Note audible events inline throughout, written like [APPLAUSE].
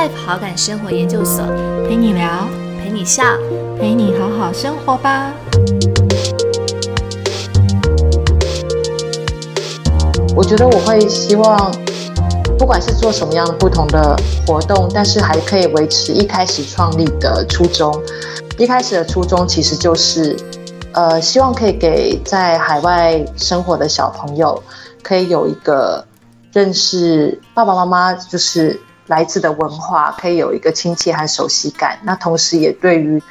Life 好感生活研究所，陪你聊，陪你笑，陪你好好生活吧。我觉得我会希望，不管是做什么样的不同的活动，但是还可以维持一开始创立的初衷。一开始的初衷其实就是，呃，希望可以给在海外生活的小朋友，可以有一个认识爸爸妈妈就是来自的文化，可以有一个亲切和熟悉感。那同时也对于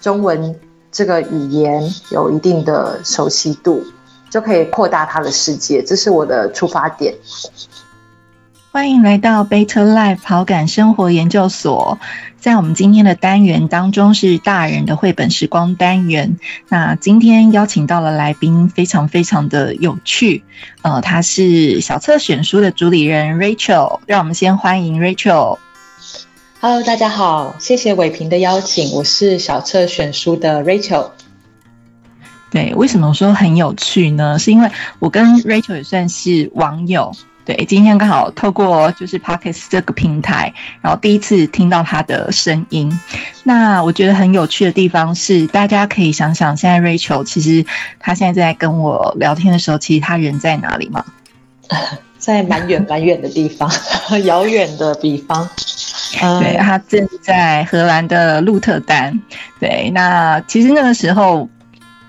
中文这个语言有一定的熟悉度。就可以扩大他的世界，这是我的出发点。欢迎来到 Better Life 好感生活研究所。在我们今天的单元当中，是大人的绘本时光单元。那今天邀请到了来宾，非常非常的有趣。呃，他是小册选书的主理人 Rachel。让我们先欢迎 Rachel。Hello，大家好，谢谢伟平的邀请，我是小册选书的 Rachel。对，为什么说很有趣呢？是因为我跟 Rachel 也算是网友。对，今天刚好透过就是 Pockets 这个平台，然后第一次听到他的声音。那我觉得很有趣的地方是，大家可以想想，现在 Rachel 其实他现在在跟我聊天的时候，其实他人在哪里吗？[LAUGHS] 在蛮远蛮远的地方，[LAUGHS] 遥远的地方。对他正在荷兰的鹿特丹。对，那其实那个时候。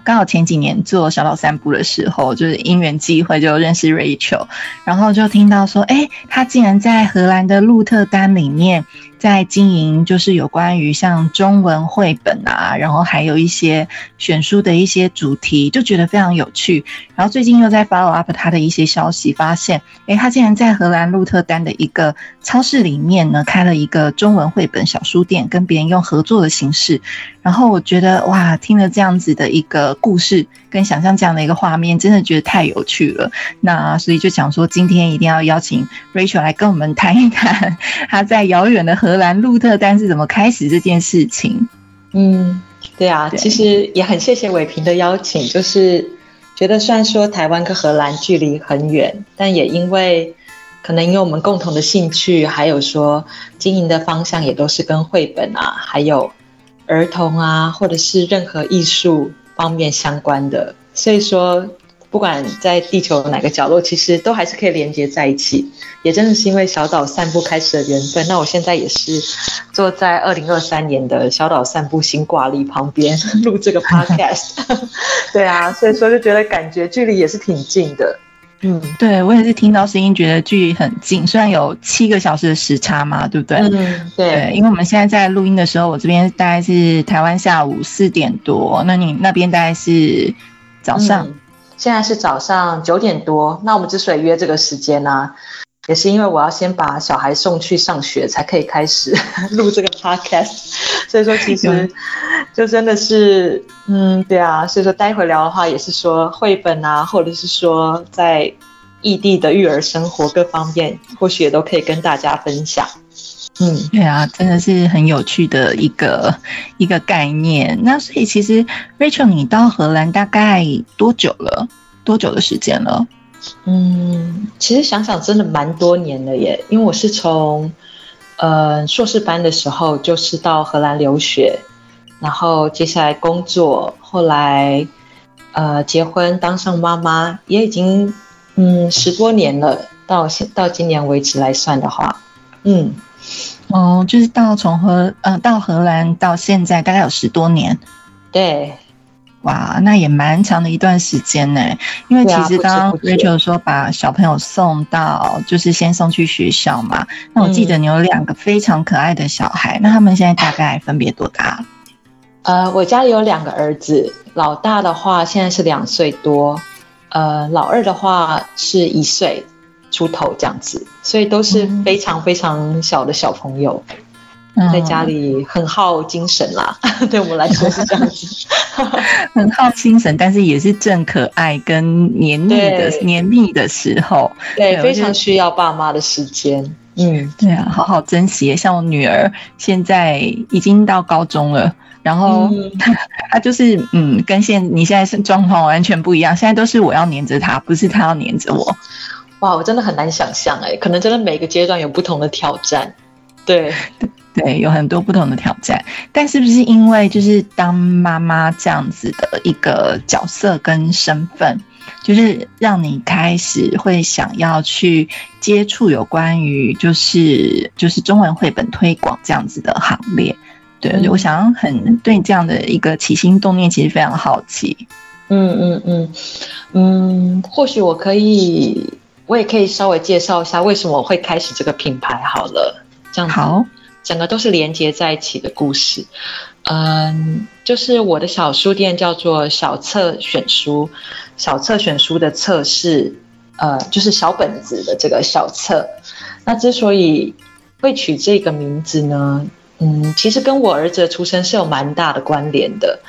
刚好前几年做小岛散步的时候，就是因缘际会就认识 Rachel，然后就听到说，哎，他竟然在荷兰的鹿特丹里面。在经营就是有关于像中文绘本啊，然后还有一些选书的一些主题，就觉得非常有趣。然后最近又在 follow up 他的一些消息，发现，诶，他竟然在荷兰鹿特丹的一个超市里面呢，开了一个中文绘本小书店，跟别人用合作的形式。然后我觉得，哇，听了这样子的一个故事，跟想象这样的一个画面，真的觉得太有趣了。那所以就想说，今天一定要邀请 Rachel 来跟我们谈一谈他在遥远的荷兰鹿特丹是怎么开始这件事情？嗯，对啊，其实也很谢谢伟平的邀请。就是觉得虽然说台湾跟荷兰距离很远，但也因为可能因为我们共同的兴趣，还有说经营的方向也都是跟绘本啊，还有儿童啊，或者是任何艺术方面相关的，所以说。不管在地球哪个角落，其实都还是可以连接在一起。也真的是因为小岛散步开始的缘分。那我现在也是坐在二零二三年的小岛散步新挂历旁边 [LAUGHS] 录这个 podcast。[LAUGHS] 对啊，所以说就觉得感觉距离也是挺近的。嗯，对我也是听到声音觉得距离很近，虽然有七个小时的时差嘛，对不对？嗯，对。因为我们现在在录音的时候，我这边大概是台湾下午四点多，那你那边大概是早上。现在是早上九点多，那我们之所以约这个时间呢，也是因为我要先把小孩送去上学，才可以开始录这个 [LAUGHS] podcast。所以说，其实就真的是，嗯，对啊。所以说，待会聊的话，也是说绘本啊，或者是说在异地的育儿生活各方面，或许也都可以跟大家分享。嗯，对啊，真的是很有趣的一个一个概念。那所以其实 Rachel，你到荷兰大概多久了？多久的时间了？嗯，其实想想真的蛮多年了耶。因为我是从呃硕士班的时候就是到荷兰留学，然后接下来工作，后来呃结婚，当上妈妈，也已经嗯十多年了。到现到今年为止来算的话，嗯。哦，就是到从荷呃到荷兰到现在大概有十多年，对，哇，那也蛮长的一段时间呢。因为其实刚刚 Rachel 说把小朋友送到，就是先送去学校嘛。那我记得你有两个非常可爱的小孩，那他们现在大概分别多大？呃，我家里有两个儿子，老大的话现在是两岁多，呃，老二的话是一岁。出头这样子，所以都是非常非常小的小朋友，在家里很耗精神啦。[LAUGHS] 对我们来说是这样子，[LAUGHS] 很耗精神，但是也是正可爱跟黏腻的黏腻的时候，对，非常需要爸妈的时间。嗯，对啊，好好珍惜。像我女儿现在已经到高中了，然后 [LAUGHS] 她就是嗯，跟现你现在是状况完全不一样。现在都是我要黏着她，不是她要黏着我。哇，我真的很难想象哎，可能真的每个阶段有不同的挑战。对 [LAUGHS] 对，有很多不同的挑战。但是不是因为就是当妈妈这样子的一个角色跟身份，就是让你开始会想要去接触有关于就是就是中文绘本推广这样子的行列？对，我想很对这样的一个起心动念，其实非常好奇。嗯嗯嗯嗯，或许我可以，我也可以稍微介绍一下为什么我会开始这个品牌好了。这样好，整个都是连接在一起的故事。嗯，就是我的小书店叫做小册选书，小册选书的册是呃，就是小本子的这个小册。那之所以会取这个名字呢？嗯，其实跟我儿子的出生是有蛮大的关联的。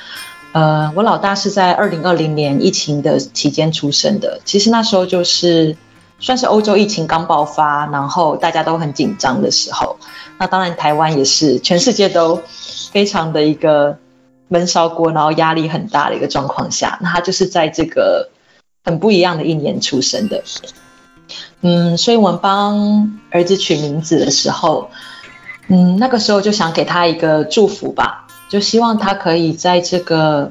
呃，我老大是在二零二零年疫情的期间出生的。其实那时候就是算是欧洲疫情刚爆发，然后大家都很紧张的时候。那当然台湾也是，全世界都非常的一个闷烧锅，然后压力很大的一个状况下。那他就是在这个很不一样的一年出生的。嗯，所以我们帮儿子取名字的时候。嗯，那个时候就想给他一个祝福吧，就希望他可以在这个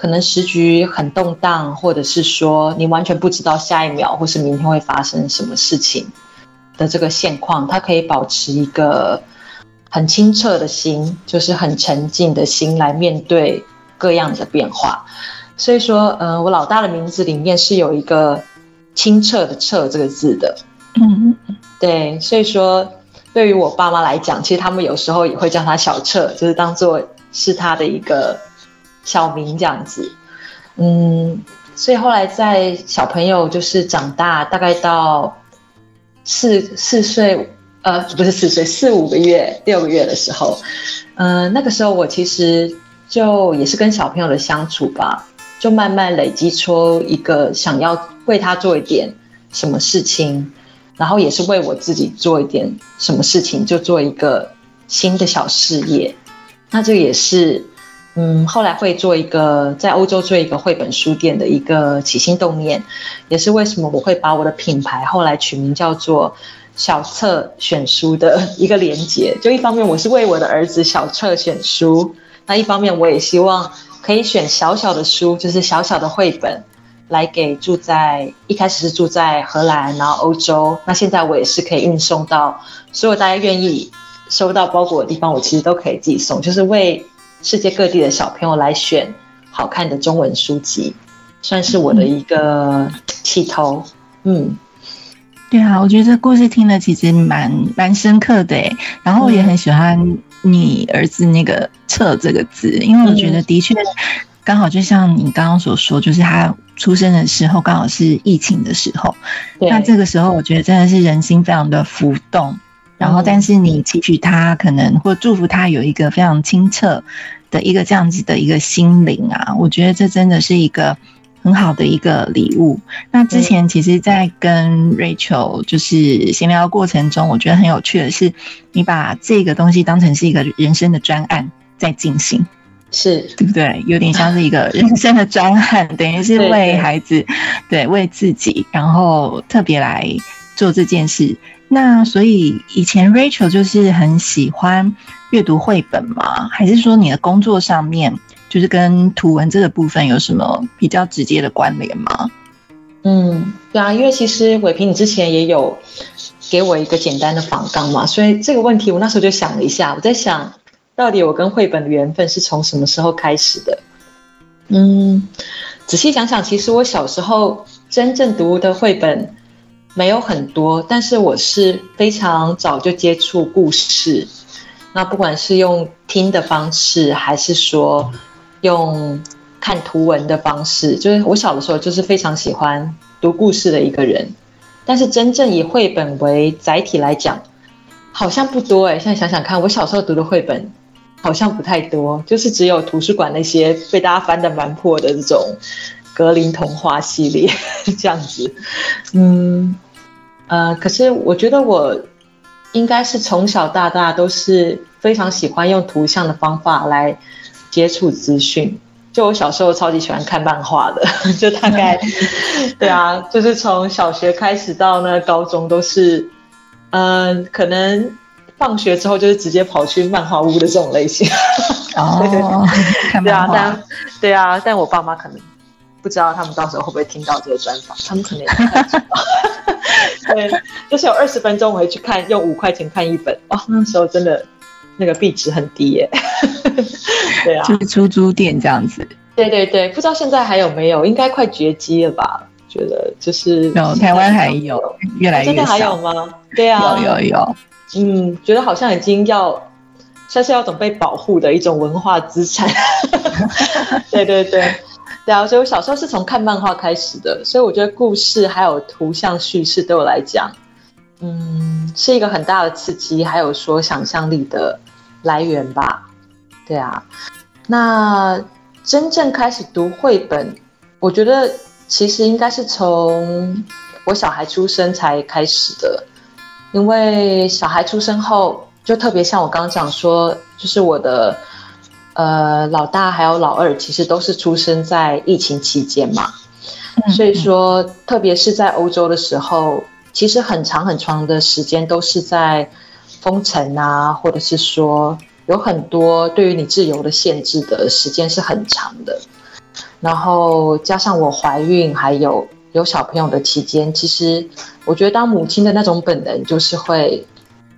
可能时局很动荡，或者是说你完全不知道下一秒或是明天会发生什么事情的这个现况，他可以保持一个很清澈的心，就是很沉静的心来面对各样的变化。所以说，嗯，我老大的名字里面是有一个清澈的“澈”这个字的。嗯，对，所以说。对于我爸妈来讲，其实他们有时候也会叫他小澈，就是当做是他的一个小名这样子。嗯，所以后来在小朋友就是长大，大概到四四岁，呃，不是四岁，四五个月、六个月的时候，嗯，那个时候我其实就也是跟小朋友的相处吧，就慢慢累积出一个想要为他做一点什么事情。然后也是为我自己做一点什么事情，就做一个新的小事业。那这也是，嗯，后来会做一个在欧洲做一个绘本书店的一个起心动念，也是为什么我会把我的品牌后来取名叫做小册选书的一个连接。就一方面我是为我的儿子小册选书，那一方面我也希望可以选小小的书，就是小小的绘本。来给住在一开始是住在荷兰，然后欧洲，那现在我也是可以运送到所有大家愿意收到包裹的地方，我其实都可以寄送，就是为世界各地的小朋友来选好看的中文书籍，算是我的一个起头。嗯，对啊，我觉得这故事听了其实蛮蛮深刻的诶，然后我也很喜欢你儿子那个“测”这个字，因为我觉得的确。刚好就像你刚刚所说，就是他出生的时候刚好是疫情的时候，那这个时候我觉得真的是人心非常的浮动。然后，但是你期许他可能或祝福他有一个非常清澈的一个这样子的一个心灵啊，我觉得这真的是一个很好的一个礼物。那之前其实，在跟 Rachel 就是闲聊过程中，我觉得很有趣的是，你把这个东西当成是一个人生的专案在进行。是对不对？有点像是一个人生的专案，等于是为孩子，对，为自己，然后特别来做这件事。那所以以前 Rachel 就是很喜欢阅读绘本吗？还是说你的工作上面就是跟图文这个部分有什么比较直接的关联吗？嗯，对啊，因为其实伟平你之前也有给我一个简单的访纲嘛，所以这个问题我那时候就想了一下，我在想。到底我跟绘本的缘分是从什么时候开始的？嗯，仔细想想，其实我小时候真正读的绘本没有很多，但是我是非常早就接触故事。那不管是用听的方式，还是说用看图文的方式，就是我小的时候就是非常喜欢读故事的一个人。但是真正以绘本为载体来讲，好像不多哎。现在想想看，我小时候读的绘本。好像不太多，就是只有图书馆那些被大家翻的蛮破的这种格林童话系列这样子。嗯，呃，可是我觉得我应该是从小到大都是非常喜欢用图像的方法来接触资讯。就我小时候超级喜欢看漫画的，[LAUGHS] 就大概 [LAUGHS] 对啊，就是从小学开始到那高中都是，嗯，可能。放学之后就是直接跑去漫画屋的这种类型。[LAUGHS] 哦，对啊，但对啊，但我爸妈可能不知道，他们到时候会不会听到这个专访？[LAUGHS] 他们可能也不太知道。[LAUGHS] 对，就是有二十分钟我会去看，用五块钱看一本。哦，那时候真的那个币值很低耶。[LAUGHS] 对啊，就是出租店这样子。对对对，不知道现在还有没有？应该快绝迹了吧？觉得就是有台湾还有越来越少。真的还有吗？对啊，有有有。嗯，觉得好像已经要像是要准备保护的一种文化资产。对对对。对啊，所以我小时候是从看漫画开始的，所以我觉得故事还有图像叙事对我来讲，嗯，是一个很大的刺激，还有说想象力的来源吧。对啊，那真正开始读绘本，我觉得其实应该是从我小孩出生才开始的，因为小孩出生后，就特别像我刚刚讲说，就是我的。呃，老大还有老二其实都是出生在疫情期间嘛，所以说，特别是在欧洲的时候，其实很长很长的时间都是在封城啊，或者是说有很多对于你自由的限制的时间是很长的。然后加上我怀孕还有有小朋友的期间，其实我觉得当母亲的那种本能就是会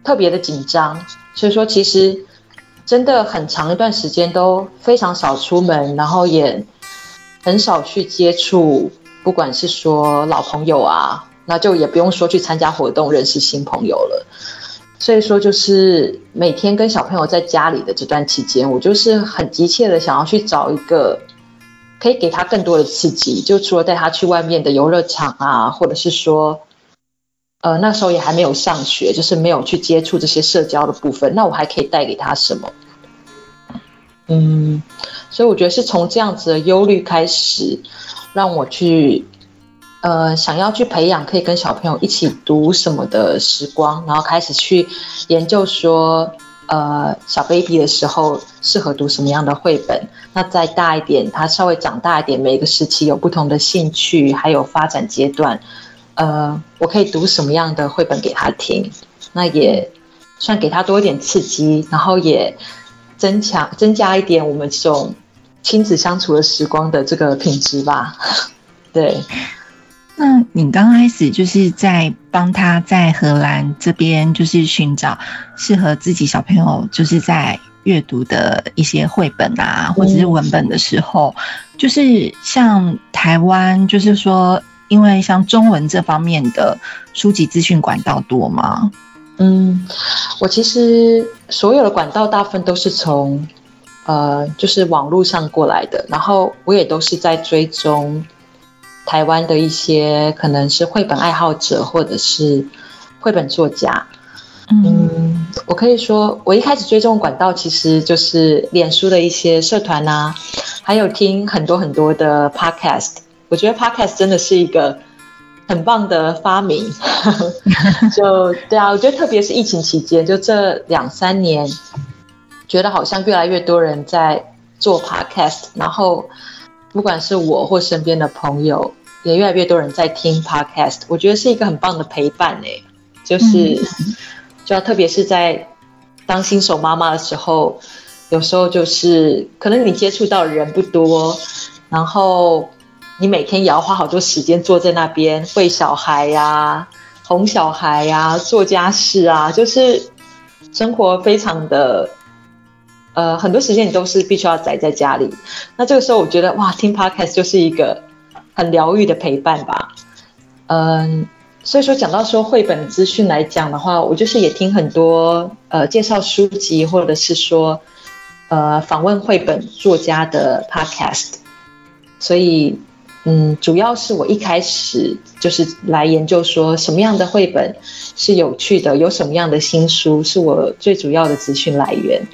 特别的紧张，所以说其实。真的很长一段时间都非常少出门，然后也很少去接触，不管是说老朋友啊，那就也不用说去参加活动认识新朋友了。所以说，就是每天跟小朋友在家里的这段期间，我就是很急切的想要去找一个可以给他更多的刺激，就除了带他去外面的游乐场啊，或者是说，呃，那时候也还没有上学，就是没有去接触这些社交的部分，那我还可以带给他什么？嗯，所以我觉得是从这样子的忧虑开始，让我去，呃，想要去培养可以跟小朋友一起读什么的时光，然后开始去研究说，呃，小 baby 的时候适合读什么样的绘本。那再大一点，他稍微长大一点，每个时期有不同的兴趣，还有发展阶段，呃，我可以读什么样的绘本给他听？那也算给他多一点刺激，然后也。增强、增加一点我们这种亲子相处的时光的这个品质吧。[LAUGHS] 对，那你刚开始就是在帮他在荷兰这边，就是寻找适合自己小朋友就是在阅读的一些绘本啊，或者是文本的时候，就是像台湾，就是说，因为像中文这方面的书籍资讯管道多吗？嗯，我其实所有的管道大部分都是从，呃，就是网络上过来的。然后我也都是在追踪台湾的一些可能是绘本爱好者或者是绘本作家。嗯，我可以说，我一开始追踪管道其实就是脸书的一些社团呐，还有听很多很多的 podcast。我觉得 podcast 真的是一个。很棒的发明，[LAUGHS] 就对啊，我觉得特别是疫情期间，就这两三年，觉得好像越来越多人在做 podcast，然后不管是我或身边的朋友，也越来越多人在听 podcast，我觉得是一个很棒的陪伴诶，就是就要特别是在当新手妈妈的时候，有时候就是可能你接触到的人不多，然后。你每天也要花好多时间坐在那边喂小孩呀、哄小孩呀、做家事啊，就是生活非常的，呃，很多时间你都是必须要宅在家里。那这个时候，我觉得哇，听 podcast 就是一个很疗愈的陪伴吧。嗯，所以说讲到说绘本资讯来讲的话，我就是也听很多呃介绍书籍或者是说呃访问绘本作家的 podcast，所以。嗯，主要是我一开始就是来研究说什么样的绘本是有趣的，有什么样的新书是我最主要的资讯来源。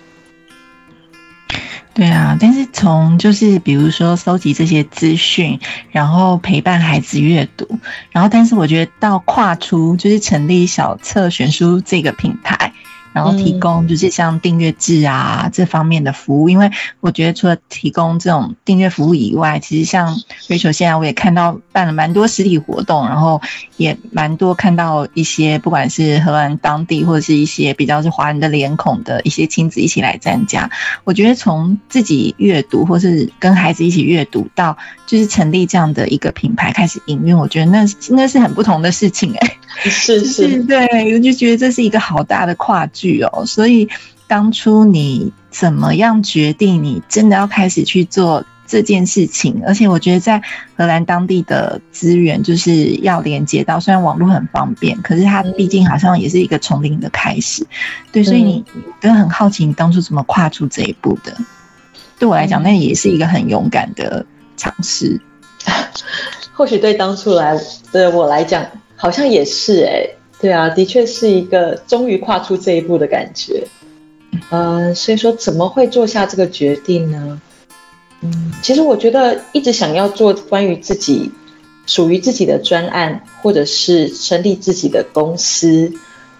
对啊，但是从就是比如说搜集这些资讯，然后陪伴孩子阅读，然后但是我觉得到跨出就是成立小册选书这个品牌。然后提供就是像订阅制啊这方面的服务。因为我觉得除了提供这种订阅服务以外，其实像 Rachel 现在我也看到办了蛮多实体活动，然后也蛮多看到一些不管是荷兰当地或者是一些比较是华人的脸孔的一些亲子一起来参加。我觉得从自己阅读或是跟孩子一起阅读到就是成立这样的一个品牌开始营运，我觉得那那是很不同的事情哎。是是，[LAUGHS] 对，我就觉得这是一个好大的跨距哦。所以当初你怎么样决定你真的要开始去做这件事情？而且我觉得在荷兰当地的资源就是要连接到，虽然网络很方便，可是它毕竟好像也是一个从零的开始。对，所以你都很好奇你当初怎么跨出这一步的。对我来讲，那也是一个很勇敢的尝试。[LAUGHS] 或许对当初来的我来讲。好像也是哎，对啊，的确是一个终于跨出这一步的感觉。嗯，所以说怎么会做下这个决定呢？嗯，其实我觉得一直想要做关于自己属于自己的专案，或者是成立自己的公司，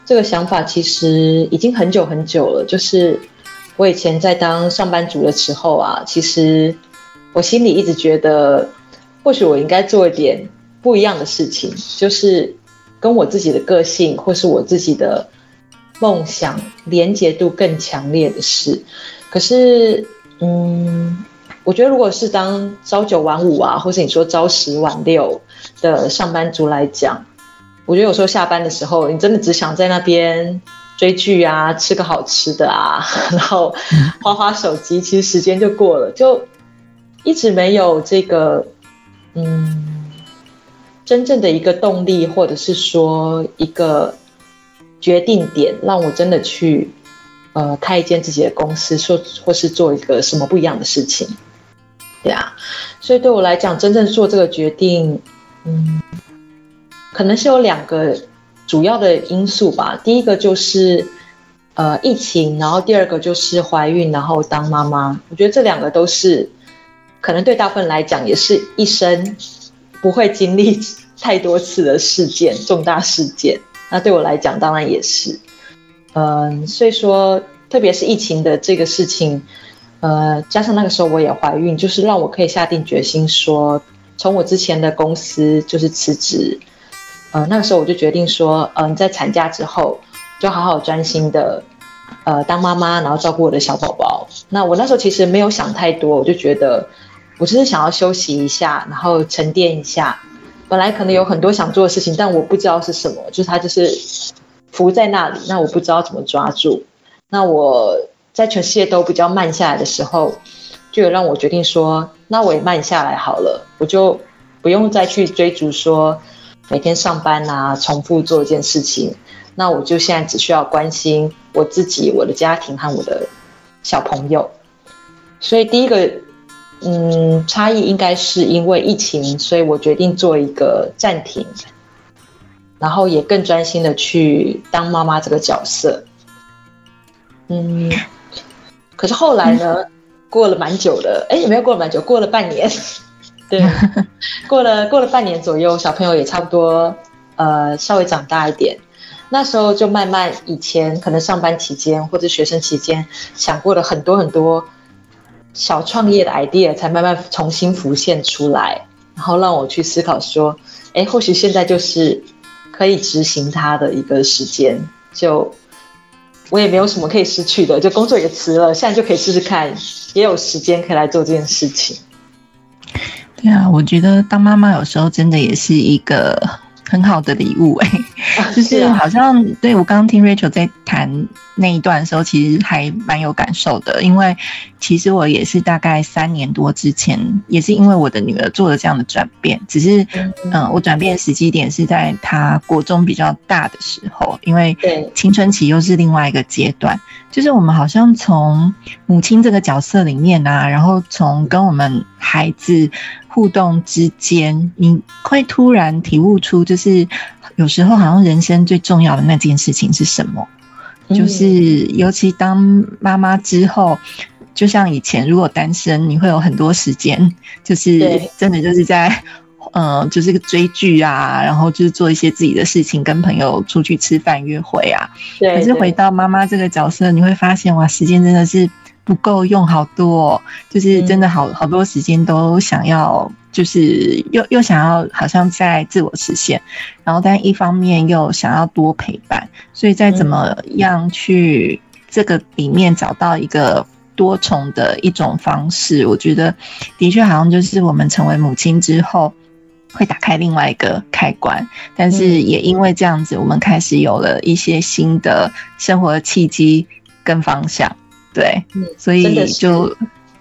这个想法其实已经很久很久了。就是我以前在当上班族的时候啊，其实我心里一直觉得，或许我应该做一点。不一样的事情，就是跟我自己的个性或是我自己的梦想连结度更强烈的事。可是，嗯，我觉得如果是当朝九晚五啊，或是你说朝十晚六的上班族来讲，我觉得有时候下班的时候，你真的只想在那边追剧啊，吃个好吃的啊，[LAUGHS] 然后花花手机，其实时间就过了，就一直没有这个，嗯。真正的一个动力，或者是说一个决定点，让我真的去呃开一间自己的公司，说或是做一个什么不一样的事情，对啊。所以对我来讲，真正做这个决定，嗯，可能是有两个主要的因素吧。第一个就是呃疫情，然后第二个就是怀孕，然后当妈妈。我觉得这两个都是可能对大部分来讲，也是一生。不会经历太多次的事件，重大事件。那对我来讲，当然也是。嗯，所以说，特别是疫情的这个事情，呃，加上那个时候我也怀孕，就是让我可以下定决心说，从我之前的公司就是辞职。呃，那个时候我就决定说，嗯，在产假之后，就好好专心的，呃，当妈妈，然后照顾我的小宝宝。那我那时候其实没有想太多，我就觉得。我只是想要休息一下，然后沉淀一下。本来可能有很多想做的事情，但我不知道是什么，就是它就是浮在那里，那我不知道怎么抓住。那我在全世界都比较慢下来的时候，就有让我决定说，那我也慢下来好了，我就不用再去追逐说每天上班啊，重复做一件事情。那我就现在只需要关心我自己、我的家庭和我的小朋友。所以第一个。嗯，差异应该是因为疫情，所以我决定做一个暂停，然后也更专心的去当妈妈这个角色。嗯，可是后来呢，过了蛮久的，哎，也没有过了蛮久，过了半年，[LAUGHS] 对，过了过了半年左右，小朋友也差不多，呃，稍微长大一点，那时候就慢慢以前可能上班期间或者学生期间想过了很多很多。小创业的 idea 才慢慢重新浮现出来，然后让我去思考说，哎，或许现在就是可以执行它的一个时间。就我也没有什么可以失去的，就工作也辞了，现在就可以试试看，也有时间可以来做这件事情。对啊，我觉得当妈妈有时候真的也是一个很好的礼物哎，[LAUGHS] 就是好像对我刚刚听 Rachel 在谈。那一段的时候，其实还蛮有感受的，因为其实我也是大概三年多之前，也是因为我的女儿做了这样的转变。只是，嗯，我转变的时机点是在她国中比较大的时候，因为青春期又是另外一个阶段。就是我们好像从母亲这个角色里面啊，然后从跟我们孩子互动之间，你会突然体悟出，就是有时候好像人生最重要的那件事情是什么。就是，尤其当妈妈之后，就像以前如果单身，你会有很多时间，就是真的就是在嗯，就是追剧啊，然后就是做一些自己的事情，跟朋友出去吃饭、约会啊。对。可是回到妈妈这个角色，你会发现哇，时间真的是不够用，好多，就是真的好好多时间都想要，就是又又想要好像在自我实现，然后但一方面又想要多陪伴，所以在怎么样去这个里面找到一个。多重的一种方式，我觉得的确好像就是我们成为母亲之后，会打开另外一个开关。但是也因为这样子，我们开始有了一些新的生活的契机跟方向。对，所以就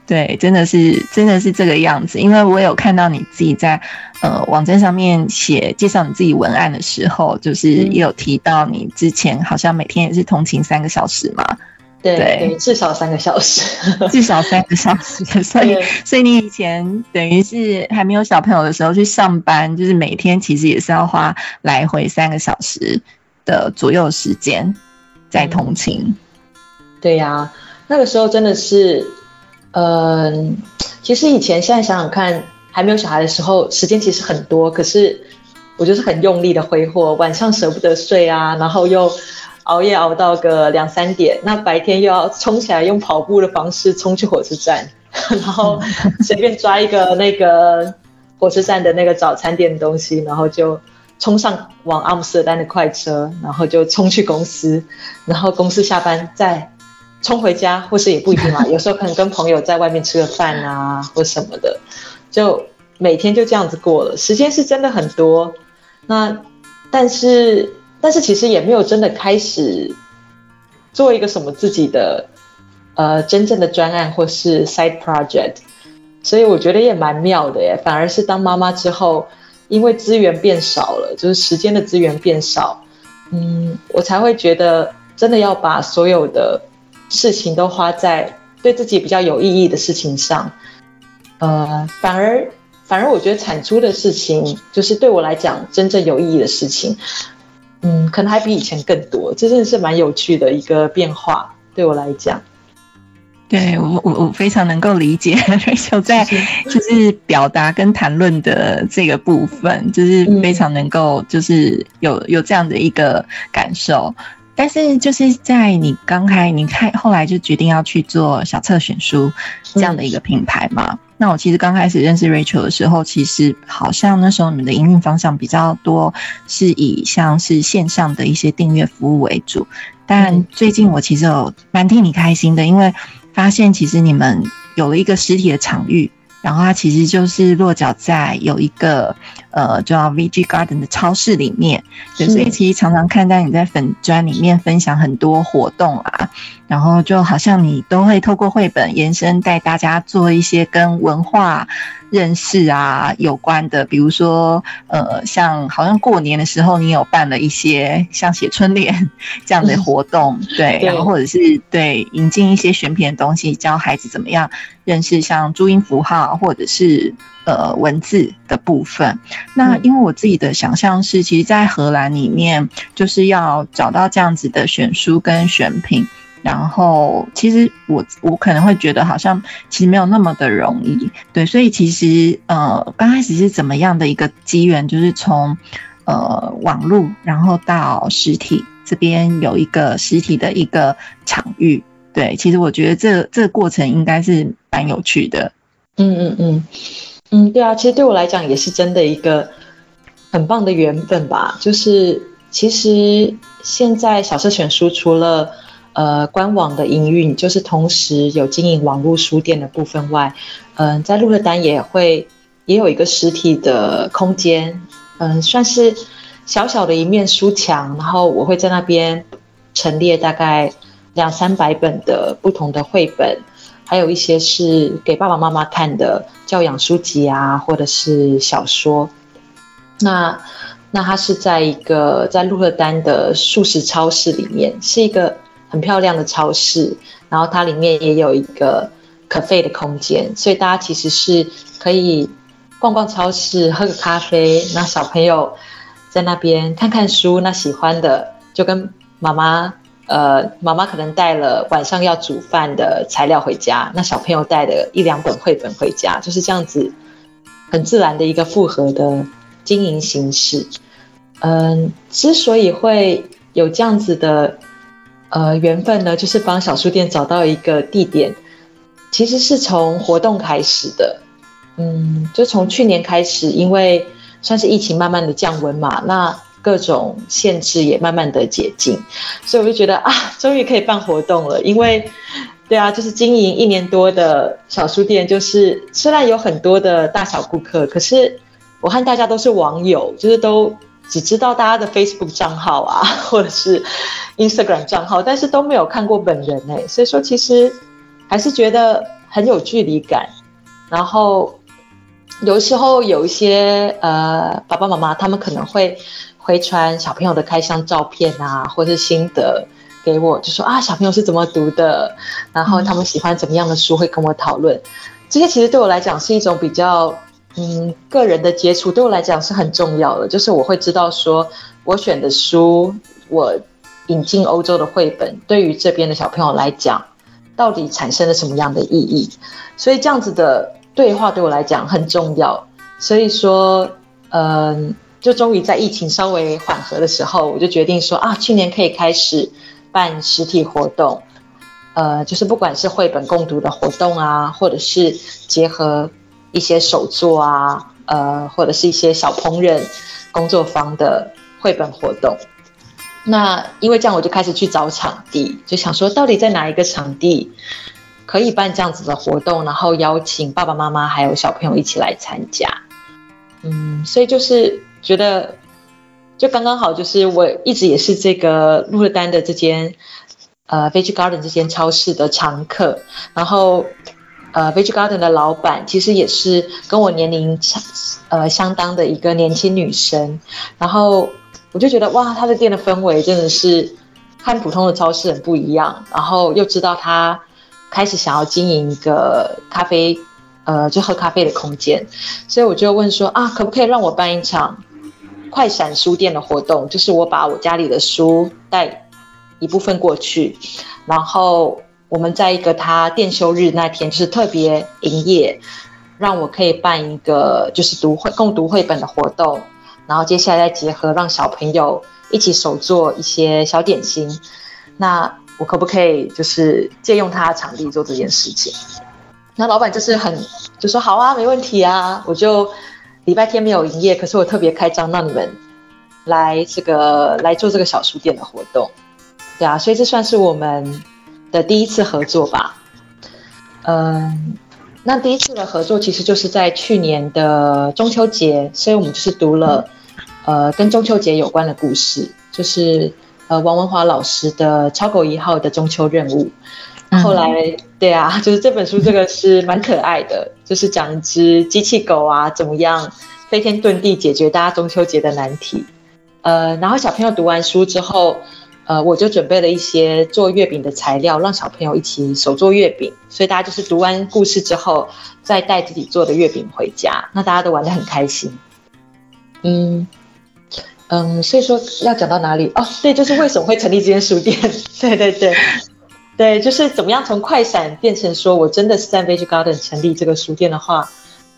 对，真的是真的是这个样子。因为我有看到你自己在呃网站上面写介绍你自己文案的时候，就是也有提到你之前好像每天也是通勤三个小时嘛。对，至少三个小时，至少三个小时。[LAUGHS] 所以，所以你以前等于是还没有小朋友的时候去上班，就是每天其实也是要花来回三个小时的左右时间在通勤。对呀，那个时候真的是，嗯，其实以前现在想想看，还没有小孩的时候，时间其实很多，可是我就是很用力的挥霍，晚上舍不得睡啊，然后又。熬夜熬到个两三点，那白天又要冲起来用跑步的方式冲去火车站，[LAUGHS] 然后随便抓一个那个火车站的那个早餐店的东西，然后就冲上往阿姆斯特丹的快车，然后就冲去公司，然后公司下班再冲回家，或是也不一定嘛，[LAUGHS] 有时候可能跟朋友在外面吃个饭啊或什么的，就每天就这样子过了，时间是真的很多，那但是。但是其实也没有真的开始做一个什么自己的呃真正的专案或是 side project，所以我觉得也蛮妙的耶。反而是当妈妈之后，因为资源变少了，就是时间的资源变少，嗯，我才会觉得真的要把所有的事情都花在对自己比较有意义的事情上。呃，反而反而我觉得产出的事情，就是对我来讲真正有意义的事情。嗯，可能还比以前更多，这真的是蛮有趣的一个变化，对我来讲。对我，我我非常能够理解 [LAUGHS] Rachel 在就是表达跟谈论的这个部分，就是非常能够就是有有这样的一个感受。但是就是在你刚开，你开后来就决定要去做小册选书这样的一个品牌嘛？那我其实刚开始认识 Rachel 的时候，其实好像那时候你们的营运方向比较多是以像是线上的一些订阅服务为主。但最近我其实有蛮替你开心的，因为发现其实你们有了一个实体的场域。然后它其实就是落脚在有一个呃叫 VG Garden 的超市里面，对，所以其实常常看到你在粉砖里面分享很多活动啊，然后就好像你都会透过绘本延伸带大家做一些跟文化。认识啊，有关的，比如说，呃，像好像过年的时候，你有办了一些像写春联这样的活动，[LAUGHS] 对，然后或者是对引进一些选品的东西，教孩子怎么样认识像注音符号或者是呃文字的部分。那因为我自己的想象是，其实，在荷兰里面，就是要找到这样子的选书跟选品。然后，其实我我可能会觉得好像其实没有那么的容易，对，所以其实呃刚开始是怎么样的一个机缘，就是从呃网络，然后到实体这边有一个实体的一个场域，对，其实我觉得这这个过程应该是蛮有趣的。嗯嗯嗯。嗯，对啊，其实对我来讲也是真的一个很棒的缘分吧，就是其实现在小社选书除了呃，官网的营运就是同时有经营网络书店的部分外，嗯，在鹿特丹也会也有一个实体的空间，嗯，算是小小的一面书墙，然后我会在那边陈列大概两三百本的不同的绘本，还有一些是给爸爸妈妈看的教养书籍啊，或者是小说。那那它是在一个在鹿特丹的素食超市里面，是一个。很漂亮的超市，然后它里面也有一个可费的空间，所以大家其实是可以逛逛超市，喝个咖啡。那小朋友在那边看看书，那喜欢的就跟妈妈，呃，妈妈可能带了晚上要煮饭的材料回家，那小朋友带的一两本绘本回家，就是这样子很自然的一个复合的经营形式。嗯，之所以会有这样子的呃缘分呢，就是帮小书店找到一个地点，其实是从活动开始的。嗯，就从去年开始，因为算是疫情慢慢的降温嘛，那各种限制也慢慢的解禁，所以我就觉得啊，终于可以办活动了。因为，对啊，就是经营一年多的小书店，就是虽然有很多的大小顾客，可是我和大家都是网友，就是都。只知道大家的 Facebook 账号啊，[LAUGHS] 或者是 Instagram 账号，但是都没有看过本人哎，所以说其实还是觉得很有距离感。然后有时候有一些呃爸爸妈妈，他们可能会回传小朋友的开箱照片啊，或是心得给我，就说啊小朋友是怎么读的，然后他们喜欢怎么样的书，会跟我讨论。这些其实对我来讲是一种比较。嗯，个人的接触对我来讲是很重要的，就是我会知道说，我选的书，我引进欧洲的绘本，对于这边的小朋友来讲，到底产生了什么样的意义？所以这样子的对话对我来讲很重要。所以说，嗯，就终于在疫情稍微缓和的时候，我就决定说啊，去年可以开始办实体活动，呃，就是不管是绘本共读的活动啊，或者是结合。一些手作啊，呃，或者是一些小烹饪工作坊的绘本活动。那因为这样，我就开始去找场地，就想说到底在哪一个场地可以办这样子的活动，然后邀请爸爸妈妈还有小朋友一起来参加。嗯，所以就是觉得就刚刚好，就是我一直也是这个鹿特丹的这间呃 Veg Garden 这间超市的常客，然后。呃，Veg Garden 的老板其实也是跟我年龄相呃相当的一个年轻女生，然后我就觉得哇，她的店的氛围真的是和普通的超市很不一样，然后又知道她开始想要经营一个咖啡，呃，就喝咖啡的空间，所以我就问说啊，可不可以让我办一场快闪书店的活动，就是我把我家里的书带一部分过去，然后。我们在一个他店休日那天，就是特别营业，让我可以办一个就是读绘共读绘本的活动，然后接下来再结合让小朋友一起手做一些小点心。那我可不可以就是借用他的场地做这件事情？那老板就是很就说好啊，没问题啊，我就礼拜天没有营业，可是我特别开张让你们来这个来做这个小书店的活动，对啊，所以这算是我们。的第一次合作吧，嗯，那第一次的合作其实就是在去年的中秋节，所以我们就是读了，呃，跟中秋节有关的故事，就是呃王文华老师的《超狗一号》的中秋任务。后来，对啊，[LAUGHS] 就是这本书这个是蛮可爱的，就是讲一只机器狗啊，怎么样飞天遁地解决大家中秋节的难题。呃，然后小朋友读完书之后。呃，我就准备了一些做月饼的材料，让小朋友一起手做月饼。所以大家就是读完故事之后，再带自己做的月饼回家，那大家都玩得很开心。嗯嗯，所以说要讲到哪里？哦，对，就是为什么会成立这间书店？[LAUGHS] 对对对对，就是怎么样从快闪变成说我真的是在 Veg Garden 成立这个书店的话，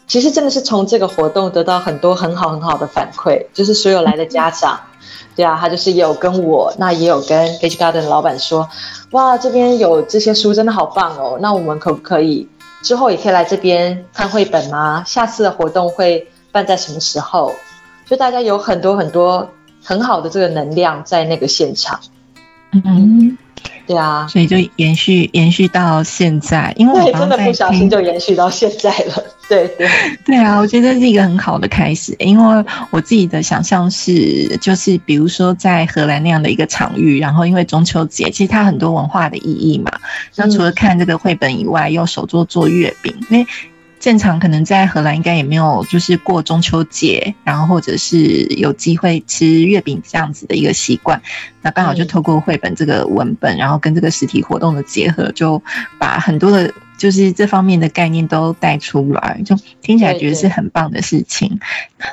其实真的是从这个活动得到很多很好很好的反馈，就是所有来的家长。[LAUGHS] 对啊，他就是有跟我，那也有跟 H Garden 的老板说，哇，这边有这些书，真的好棒哦。那我们可不可以之后也可以来这边看绘本吗？下次的活动会办在什么时候？就大家有很多很多很好的这个能量在那个现场。嗯。对啊，所以就延续延续到现在，因为我真的不小心就延续到现在了。[LAUGHS] 对对 [LAUGHS] 对啊，我觉得是一个很好的开始，因为我自己的想象是，就是比如说在荷兰那样的一个场域，然后因为中秋节，其实它很多文化的意义嘛。那除了看这个绘本以外，用手做做月饼，因为。正常可能在荷兰应该也没有，就是过中秋节，然后或者是有机会吃月饼这样子的一个习惯。那刚好就透过绘本这个文本，然后跟这个实体活动的结合，就把很多的，就是这方面的概念都带出来，就听起来觉得是很棒的事情。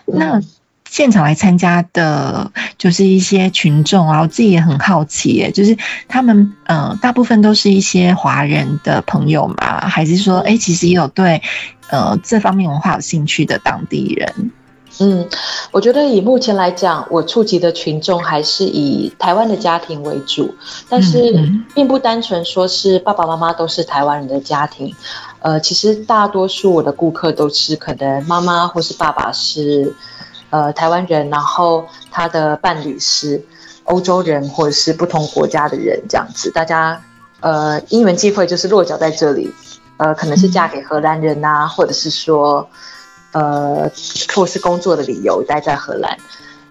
那现场来参加的，就是一些群众啊，我自己也很好奇，耶，就是他们呃，大部分都是一些华人的朋友嘛，还是说，哎，其实也有对呃这方面文化有兴趣的当地人？嗯，我觉得以目前来讲，我触及的群众还是以台湾的家庭为主，但是并不单纯说是爸爸妈妈都是台湾人的家庭。呃，其实大多数我的顾客都是可能妈妈或是爸爸是呃台湾人，然后他的伴侣是欧洲人或者是不同国家的人这样子。大家呃因缘际会就是落脚在这里，呃，可能是嫁给荷兰人呐，或者是说。呃，或是工作的理由待在荷兰，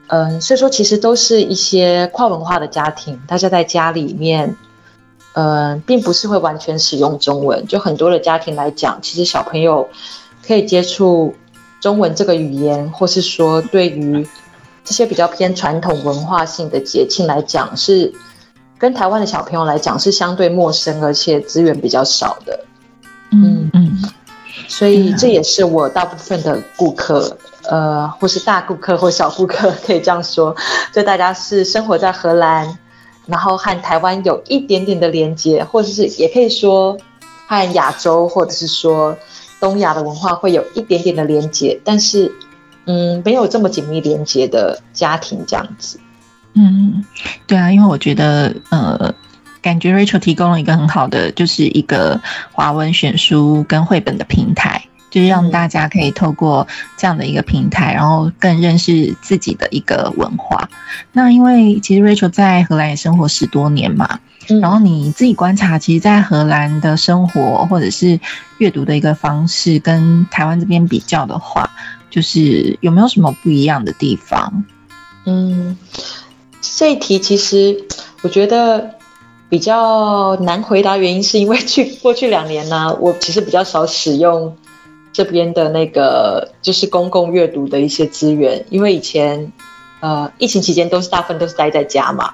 嗯，所以说其实都是一些跨文化的家庭，大家在家里面，嗯，并不是会完全使用中文。就很多的家庭来讲，其实小朋友可以接触中文这个语言，或是说对于这些比较偏传统文化性的节庆来讲，是跟台湾的小朋友来讲是相对陌生，而且资源比较少的。嗯嗯。所以这也是我大部分的顾客，呃，或是大顾客或小顾客，可以这样说，就大家是生活在荷兰，然后和台湾有一点点的连接，或者是也可以说和亚洲或者是说东亚的文化会有一点点的连接，但是嗯，没有这么紧密连接的家庭这样子。嗯，对啊，因为我觉得呃。感觉 Rachel 提供了一个很好的，就是一个华文选书跟绘本的平台，就是让大家可以透过这样的一个平台，然后更认识自己的一个文化。那因为其实 Rachel 在荷兰也生活十多年嘛，然后你自己观察，其实，在荷兰的生活或者是阅读的一个方式，跟台湾这边比较的话，就是有没有什么不一样的地方？嗯，这一题其实我觉得。比较难回答，原因是因为去过去两年呢，我其实比较少使用这边的那个就是公共阅读的一些资源，因为以前呃疫情期间都是大部分都是待在家嘛，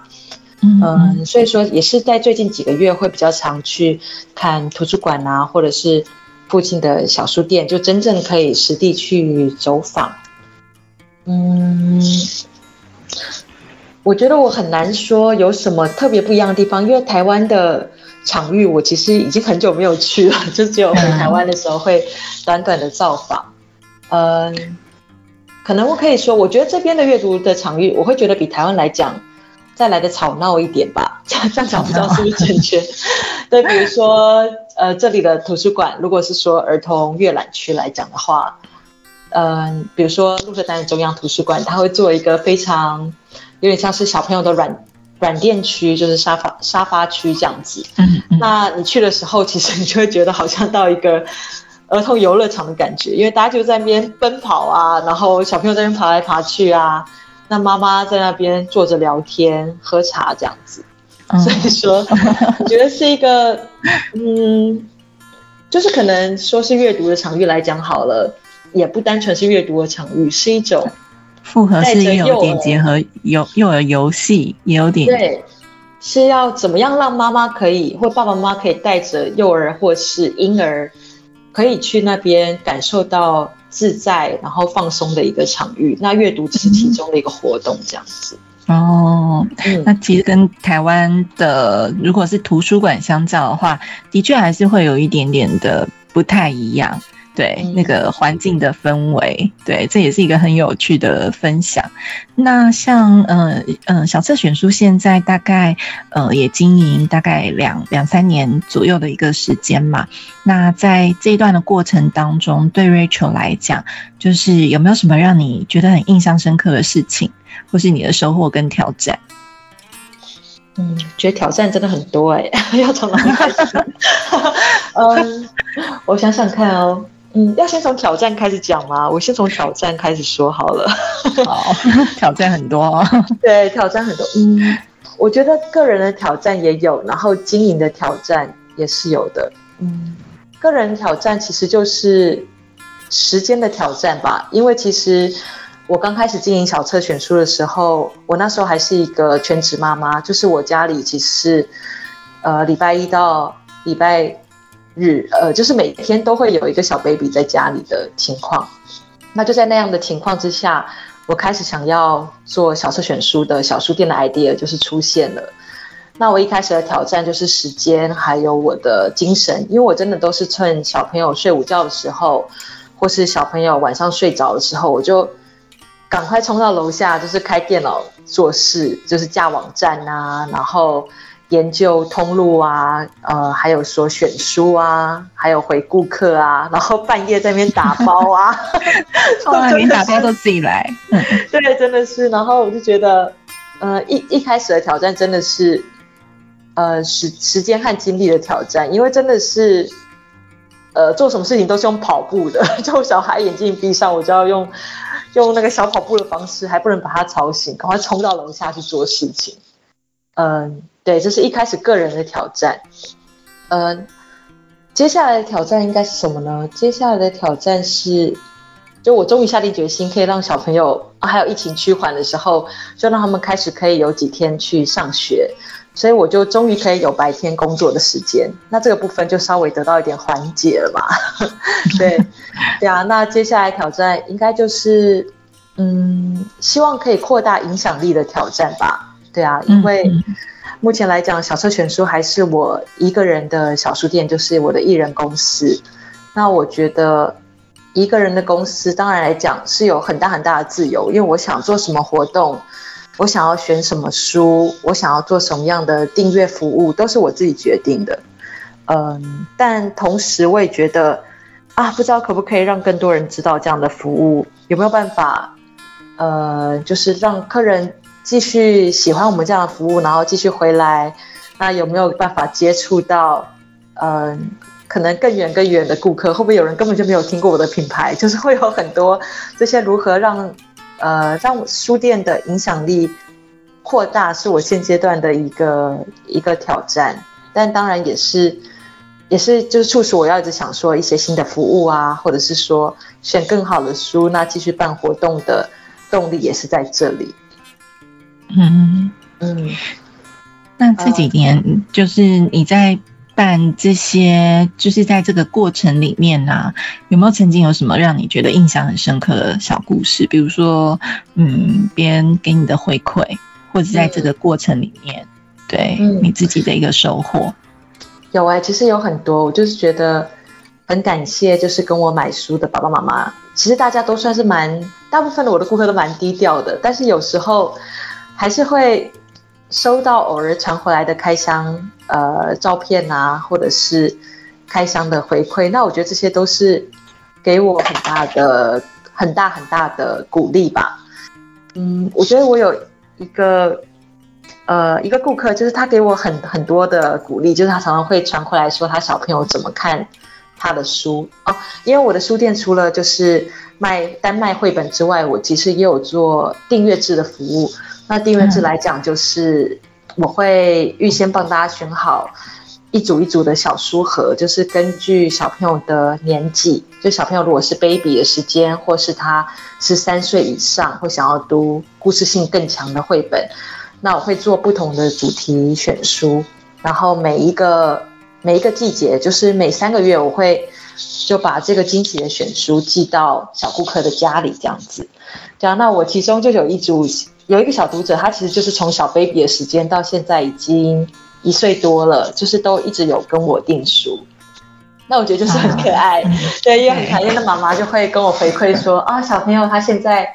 嗯，所以说也是在最近几个月会比较常去看图书馆啊，或者是附近的小书店，就真正可以实地去走访，嗯。我觉得我很难说有什么特别不一样的地方，因为台湾的场域我其实已经很久没有去了，[LAUGHS] 就只有回台湾的时候会短短的造访。嗯，可能我可以说，我觉得这边的阅读的场域，我会觉得比台湾来讲再来的吵闹一点吧。[LAUGHS] 这样讲不知道是不是正确？[LAUGHS] 对，比如说呃这里的图书馆，如果是说儿童阅览区来讲的话，嗯，比如说鹿特丹中央图书馆，它会做一个非常。有点像是小朋友的软软垫区，就是沙发沙发区这样子。嗯，那你去的时候，其实你就会觉得好像到一个儿童游乐场的感觉，因为大家就在那边奔跑啊，然后小朋友在那边爬来爬去啊，那妈妈在那边坐着聊天喝茶这样子。所以说，[LAUGHS] 我觉得是一个，嗯，就是可能说是阅读的场域来讲好了，也不单纯是阅读的场域，是一种。复合式也有点结合，有又有游戏，也有点对，是要怎么样让妈妈可以或爸爸妈妈可以带着幼儿或是婴儿，可以去那边感受到自在然后放松的一个场域。那阅读只是其中的一个活动，这样子。哦，那其实跟台湾的如果是图书馆相较的话，的确还是会有一点点的不太一样。对那个环境的氛围，对，这也是一个很有趣的分享。那像呃呃小册选书现在大概呃也经营大概两两三年左右的一个时间嘛。那在这一段的过程当中，对 Rachel 来讲，就是有没有什么让你觉得很印象深刻的事情，或是你的收获跟挑战？嗯，觉得挑战真的很多哎，[LAUGHS] 要从哪里开始？[LAUGHS] 嗯，我想想看哦。嗯，要先从挑战开始讲吗？我先从挑战开始说好了。好，[LAUGHS] 挑战很多。[LAUGHS] 对，挑战很多。嗯，我觉得个人的挑战也有，然后经营的挑战也是有的。嗯，个人挑战其实就是时间的挑战吧，因为其实我刚开始经营小册选书的时候，我那时候还是一个全职妈妈，就是我家里其实是呃礼拜一到礼拜。日呃，就是每天都会有一个小 baby 在家里的情况，那就在那样的情况之下，我开始想要做小册选书的小书店的 idea 就是出现了。那我一开始的挑战就是时间，还有我的精神，因为我真的都是趁小朋友睡午觉的时候，或是小朋友晚上睡着的时候，我就赶快冲到楼下，就是开电脑做事，就是架网站啊，然后研究通路啊，呃，还有说选书啊，还有回顾客啊，然后半夜在那边打包啊，哇，连打包都自己来，[LAUGHS] 对，真的是，然后我就觉得，呃，一一开始的挑战真的是。呃，时时间和精力的挑战，因为真的是，呃，做什么事情都是用跑步的。[LAUGHS] 就小孩眼睛闭上，我就要用用那个小跑步的方式，还不能把他吵醒，赶快冲到楼下去做事情。嗯，对，这是一开始个人的挑战。嗯，接下来的挑战应该是什么呢？接下来的挑战是，就我终于下定决心，可以让小朋友还有疫情趋缓的时候，就让他们开始可以有几天去上学。所以我就终于可以有白天工作的时间，那这个部分就稍微得到一点缓解了嘛。[LAUGHS] 对，对啊。那接下来挑战应该就是，嗯，希望可以扩大影响力的挑战吧。对啊，因为目前来讲，小车全书还是我一个人的小书店，就是我的艺人公司。那我觉得一个人的公司，当然来讲是有很大很大的自由，因为我想做什么活动。我想要选什么书，我想要做什么样的订阅服务，都是我自己决定的。嗯，但同时我也觉得，啊，不知道可不可以让更多人知道这样的服务，有没有办法？呃，就是让客人继续喜欢我们这样的服务，然后继续回来。那有没有办法接触到，嗯，可能更远更远的顾客？会不会有人根本就没有听过我的品牌？就是会有很多这些如何让。呃，让书店的影响力扩大是我现阶段的一个一个挑战，但当然也是也是就是促使我要一直想说一些新的服务啊，或者是说选更好的书，那继续办活动的动力也是在这里。嗯嗯，那这几年就是你在。办这些就是在这个过程里面呢，有没有曾经有什么让你觉得印象很深刻的小故事？比如说，嗯，别人给你的回馈，或者在这个过程里面，对你自己的一个收获？有哎，其实有很多，我就是觉得很感谢，就是跟我买书的爸爸妈妈。其实大家都算是蛮，大部分的我的顾客都蛮低调的，但是有时候还是会。收到偶尔传回来的开箱呃照片啊，或者是开箱的回馈，那我觉得这些都是给我很大的、很大很大的鼓励吧。嗯，我觉得我有一个呃一个顾客，就是他给我很很多的鼓励，就是他常常会传回来说他小朋友怎么看他的书哦。因为我的书店除了就是卖单卖绘本之外，我其实也有做订阅制的服务。那订阅制来讲，就是我会预先帮大家选好一组一组的小书盒，就是根据小朋友的年纪，就小朋友如果是 baby 的时间，或是他是三岁以上，或想要读故事性更强的绘本，那我会做不同的主题选书，然后每一个每一个季节，就是每三个月，我会就把这个惊喜的选书寄到小顾客的家里，这样子。这样，那我其中就有一组。有一个小读者，他其实就是从小 baby 的时间到现在已经一岁多了，就是都一直有跟我订书。那我觉得就是很可爱，[LAUGHS] 对，因为很讨厌的妈妈就会跟我回馈说啊，小朋友他现在，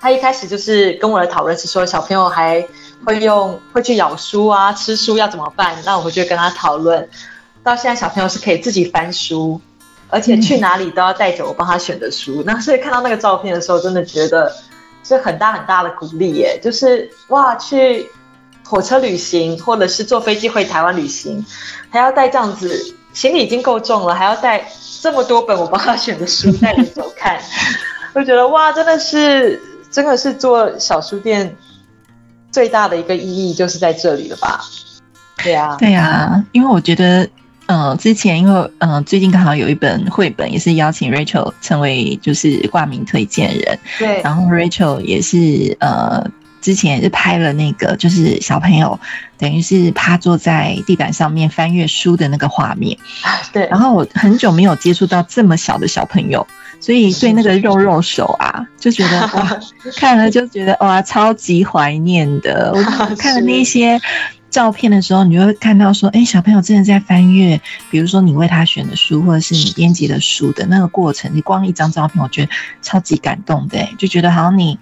他一开始就是跟我的讨论是说，小朋友还会用会去咬书啊，吃书要怎么办？那我就跟他讨论，到现在小朋友是可以自己翻书，而且去哪里都要带着我帮他选的书。[LAUGHS] 那所以看到那个照片的时候，真的觉得。是很大很大的鼓励耶，就是哇，去火车旅行或者是坐飞机回台湾旅行，还要带这样子，行李已经够重了，还要带这么多本我帮他选的书带着走看，[LAUGHS] 我觉得哇，真的是真的是做小书店最大的一个意义就是在这里了吧？对呀，对呀，因为我觉得。嗯，之前因为嗯，最近刚好有一本绘本，也是邀请 Rachel 成为就是挂名推荐人。对，然后 Rachel 也是呃，之前也是拍了那个就是小朋友等于是趴坐在地板上面翻阅书的那个画面。对。然后我很久没有接触到这么小的小朋友，所以对那个肉肉手啊，就觉得 [LAUGHS] 哇，看了就觉得哇，超级怀念的。我 [LAUGHS] 看了那些照片的时候，你就会看到说，哎，小朋友真的在翻阅，比如说你为他选的书，或者是你编辑的书的那个过程，你光一张照片，我觉得超级感动的，就觉得好像你。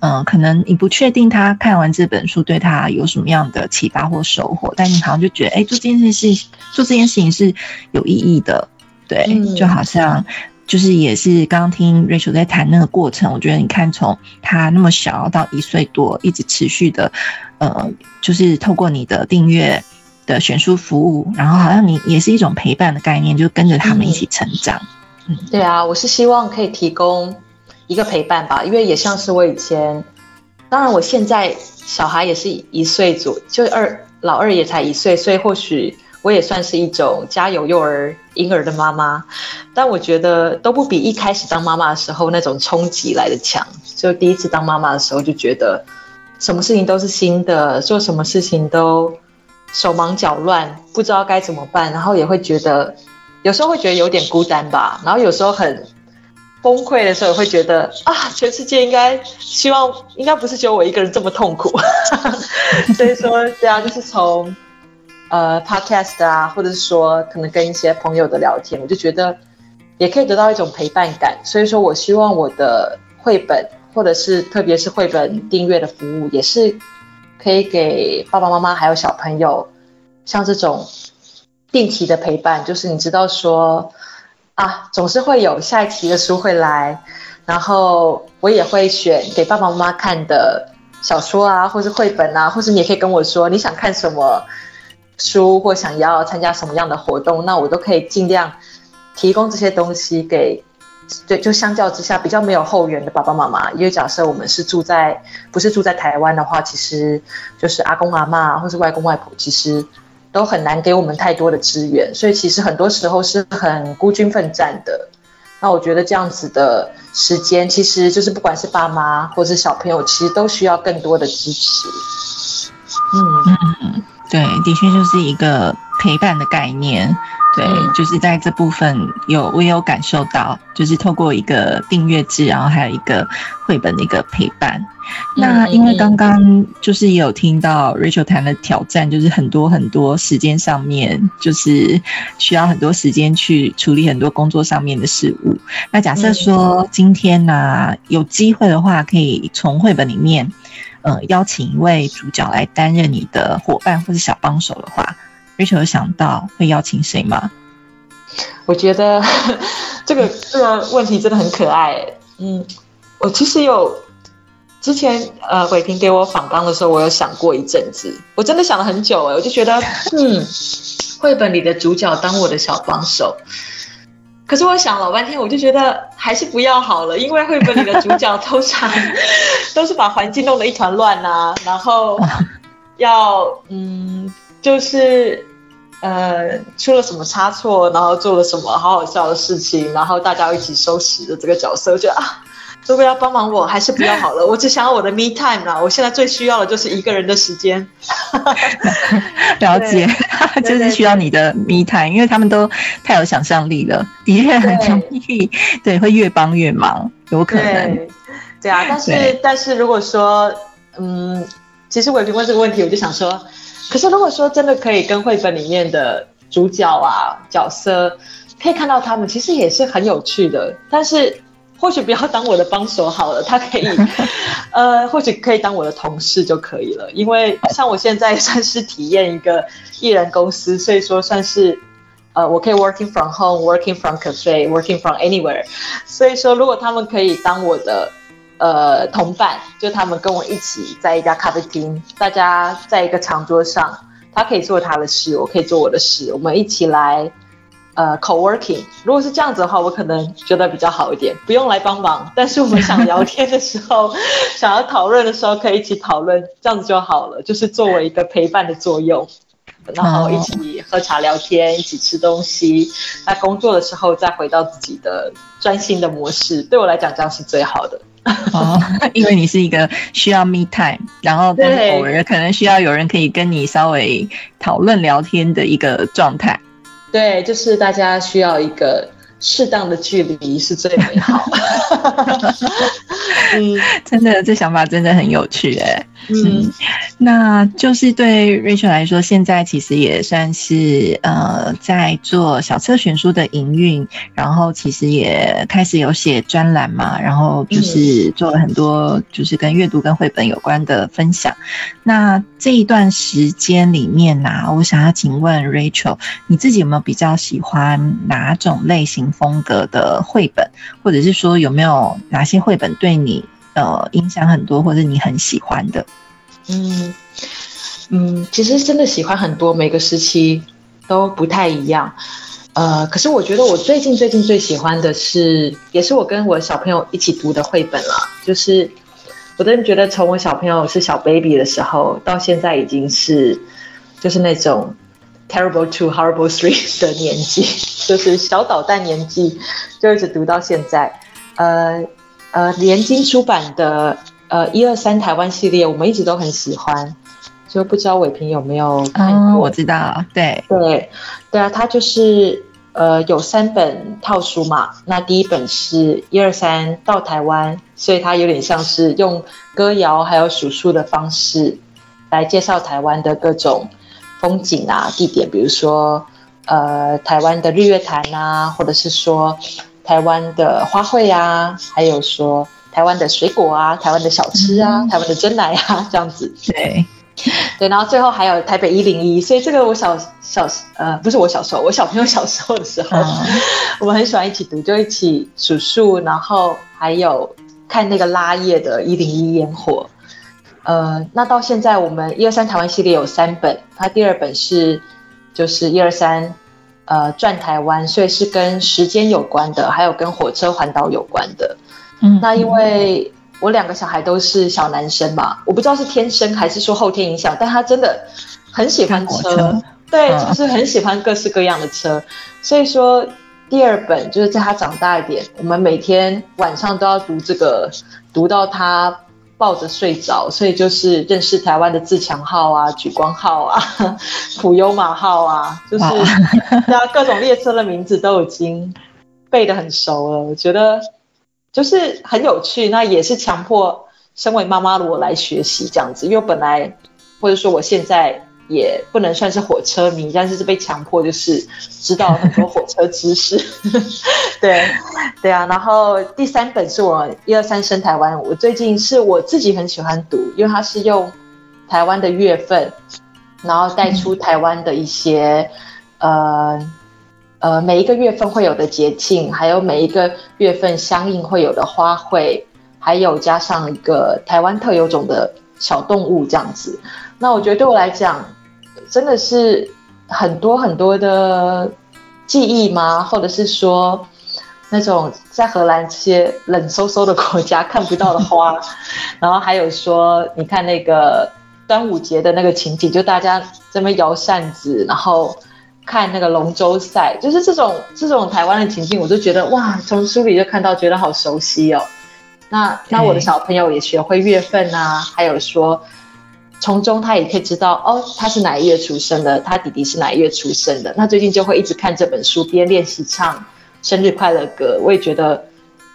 嗯，可能你不确定他看完这本书对他有什么样的启发或收获，但你好像就觉得，哎，做这件事是做这件事情是有意义的，对，就好像就是也是刚刚听 Rachel 在谈那个过程，我觉得你看从他那么小到一岁多，一直持续的，呃，就是透过你的订阅的选书服务，然后好像你也是一种陪伴的概念，就跟着他们一起成长。嗯，对啊，我是希望可以提供。一个陪伴吧，因为也像是我以前，当然我现在小孩也是一岁左，就二老二也才一岁，所以或许我也算是一种家有幼儿婴儿的妈妈，但我觉得都不比一开始当妈妈的时候那种冲击来的强。就第一次当妈妈的时候，就觉得什么事情都是新的，做什么事情都手忙脚乱，不知道该怎么办，然后也会觉得有时候会觉得有点孤单吧，然后有时候很。崩溃的时候也会觉得啊，全世界应该希望应该不是只有我一个人这么痛苦，[LAUGHS] 所以说对啊，就是从呃 podcast 啊，或者是说可能跟一些朋友的聊天，我就觉得也可以得到一种陪伴感。所以说我希望我的绘本，或者是特别是绘本订阅的服务，也是可以给爸爸妈妈还有小朋友像这种定期的陪伴，就是你知道说。啊，总是会有下一期的书会来，然后我也会选给爸爸妈妈看的小说啊，或是绘本啊，或是你也可以跟我说你想看什么书，或想要参加什么样的活动，那我都可以尽量提供这些东西给，对，就相较之下比较没有后援的爸爸妈妈，因为假设我们是住在不是住在台湾的话，其实就是阿公阿妈或是外公外婆，其实。都很难给我们太多的资源，所以其实很多时候是很孤军奋战的。那我觉得这样子的时间，其实就是不管是爸妈或是小朋友，其实都需要更多的支持。嗯嗯，对，的确就是一个陪伴的概念。对，就是在这部分有我也有感受到，就是透过一个订阅制，然后还有一个绘本的一个陪伴。那因为刚刚就是也有听到 Rachel 谈的挑战，就是很多很多时间上面，就是需要很多时间去处理很多工作上面的事物。那假设说今天呢有机会的话，可以从绘本里面，呃，邀请一位主角来担任你的伙伴或是小帮手的话。Rachel 想到会邀请谁吗？我觉得这个这个问题真的很可爱。嗯，我其实有之前呃，伟平给我访纲的时候，我有想过一阵子，我真的想了很久哎，我就觉得嗯，绘本里的主角当我的小帮手。可是我想老半天，我就觉得还是不要好了，因为绘本里的主角通常都是把环境弄得一团乱呐，然后要嗯。就是，呃，出了什么差错，然后做了什么好好笑的事情，然后大家一起收拾的这个角色，我觉得啊，如果要帮忙我，还是不要好了。我只想要我的 me time 啦，我现在最需要的就是一个人的时间。[LAUGHS] 了解，就是需要你的 me time，因为他们都太有想象力了，的确很容易，对，会越帮越忙，有可能。对啊，但是但是如果说，嗯，其实伟平问这个问题，我就想说。可是，如果说真的可以跟绘本里面的主角啊角色，可以看到他们，其实也是很有趣的。但是，[LAUGHS] 或许不要当我的帮手好了，他可以，呃，或许可以当我的同事就可以了。因为像我现在算是体验一个艺人公司，所以说算是，呃，我可以 working from home，working from cafe，working from anywhere。所以说，如果他们可以当我的。呃，同伴就他们跟我一起在一家咖啡厅，大家在一个长桌上，他可以做他的事，我可以做我的事，我们一起来呃 co-working。如果是这样子的话，我可能觉得比较好一点，不用来帮忙，但是我们想聊天的时候，想要讨论的时候，可以一起讨论，这样子就好了，就是作为一个陪伴的作用，然后一起喝茶聊天，一起吃东西。那工作的时候再回到自己的专心的模式，对我来讲这样是最好的。哦，[LAUGHS] 因为你是一个需要 me time，然后但偶尔可能需要有人可以跟你稍微讨论聊天的一个状态。对，就是大家需要一个适当的距离是最美好。[LAUGHS] 嗯，真的，这想法真的很有趣哎。嗯，那就是对 Rachel 来说，现在其实也算是呃在做小册选书的营运，然后其实也开始有写专栏嘛，然后就是做了很多就是跟阅读跟绘本有关的分享。那这一段时间里面呢，我想要请问 Rachel，你自己有没有比较喜欢哪种类型风格的绘本，或者是说有没有哪些绘本对你？呃，影响很多，或者你很喜欢的，嗯嗯，其实真的喜欢很多，每个时期都不太一样。呃，可是我觉得我最近最近最喜欢的是，也是我跟我小朋友一起读的绘本了。就是我真的觉得，从我小朋友是小 baby 的时候，到现在已经是就是那种 terrible two horrible three 的年纪，[LAUGHS] 就是小捣蛋年纪，就一直读到现在。呃。呃，联经出版的呃一二三台湾系列，我们一直都很喜欢，就不知道伟平有没有看过？我知道，对对对啊，它就是呃有三本套书嘛，那第一本是一二三到台湾，所以它有点像是用歌谣还有数数的方式来介绍台湾的各种风景啊地点，比如说呃台湾的日月潭啊，或者是说。台湾的花卉啊，还有说台湾的水果啊，台湾的小吃啊，台湾的真奶啊，[LAUGHS] 这样子。对，对，然后最后还有台北一零一，所以这个我小小呃，不是我小时候，我小朋友小时候的时候，[LAUGHS] 我们很喜欢一起读，就一起数数，然后还有看那个拉叶的一零一烟火。呃，那到现在我们一二三台湾系列有三本，它第二本是就是一二三。呃，转台湾，所以是跟时间有关的，还有跟火车环岛有关的。嗯，那因为我两个小孩都是小男生嘛，我不知道是天生还是说后天影响，但他真的很喜欢车，对，就是很喜欢各式各样的车。所以说，第二本就是在他长大一点，我们每天晚上都要读这个，读到他。抱着睡着，所以就是认识台湾的自强号啊、莒光号啊、[LAUGHS] 普悠马号啊，就是对啊，各种列车的名字都已经背得很熟了。我觉得就是很有趣，那也是强迫身为妈妈的我来学习这样子，因为本来或者说我现在。也不能算是火车迷，但是是被强迫，就是知道很多火车知识。[LAUGHS] 对，对啊。然后第三本是我一二三生台湾，我最近是我自己很喜欢读，因为它是用台湾的月份，然后带出台湾的一些呃呃每一个月份会有的节庆，还有每一个月份相应会有的花卉，还有加上一个台湾特有种的小动物这样子。那我觉得对我来讲。真的是很多很多的记忆吗？或者是说那种在荷兰这些冷飕飕的国家看不到的花，[LAUGHS] 然后还有说你看那个端午节的那个情景，就大家这边摇扇子，然后看那个龙舟赛，就是这种这种台湾的情境，我就觉得哇，从书里就看到，觉得好熟悉哦。那那我的 [LAUGHS] 小朋友也学会月份啊，还有说。从中他也可以知道哦，他是哪一月出生的，他弟弟是哪一月出生的。那最近就会一直看这本书，边练习唱生日快乐歌。我也觉得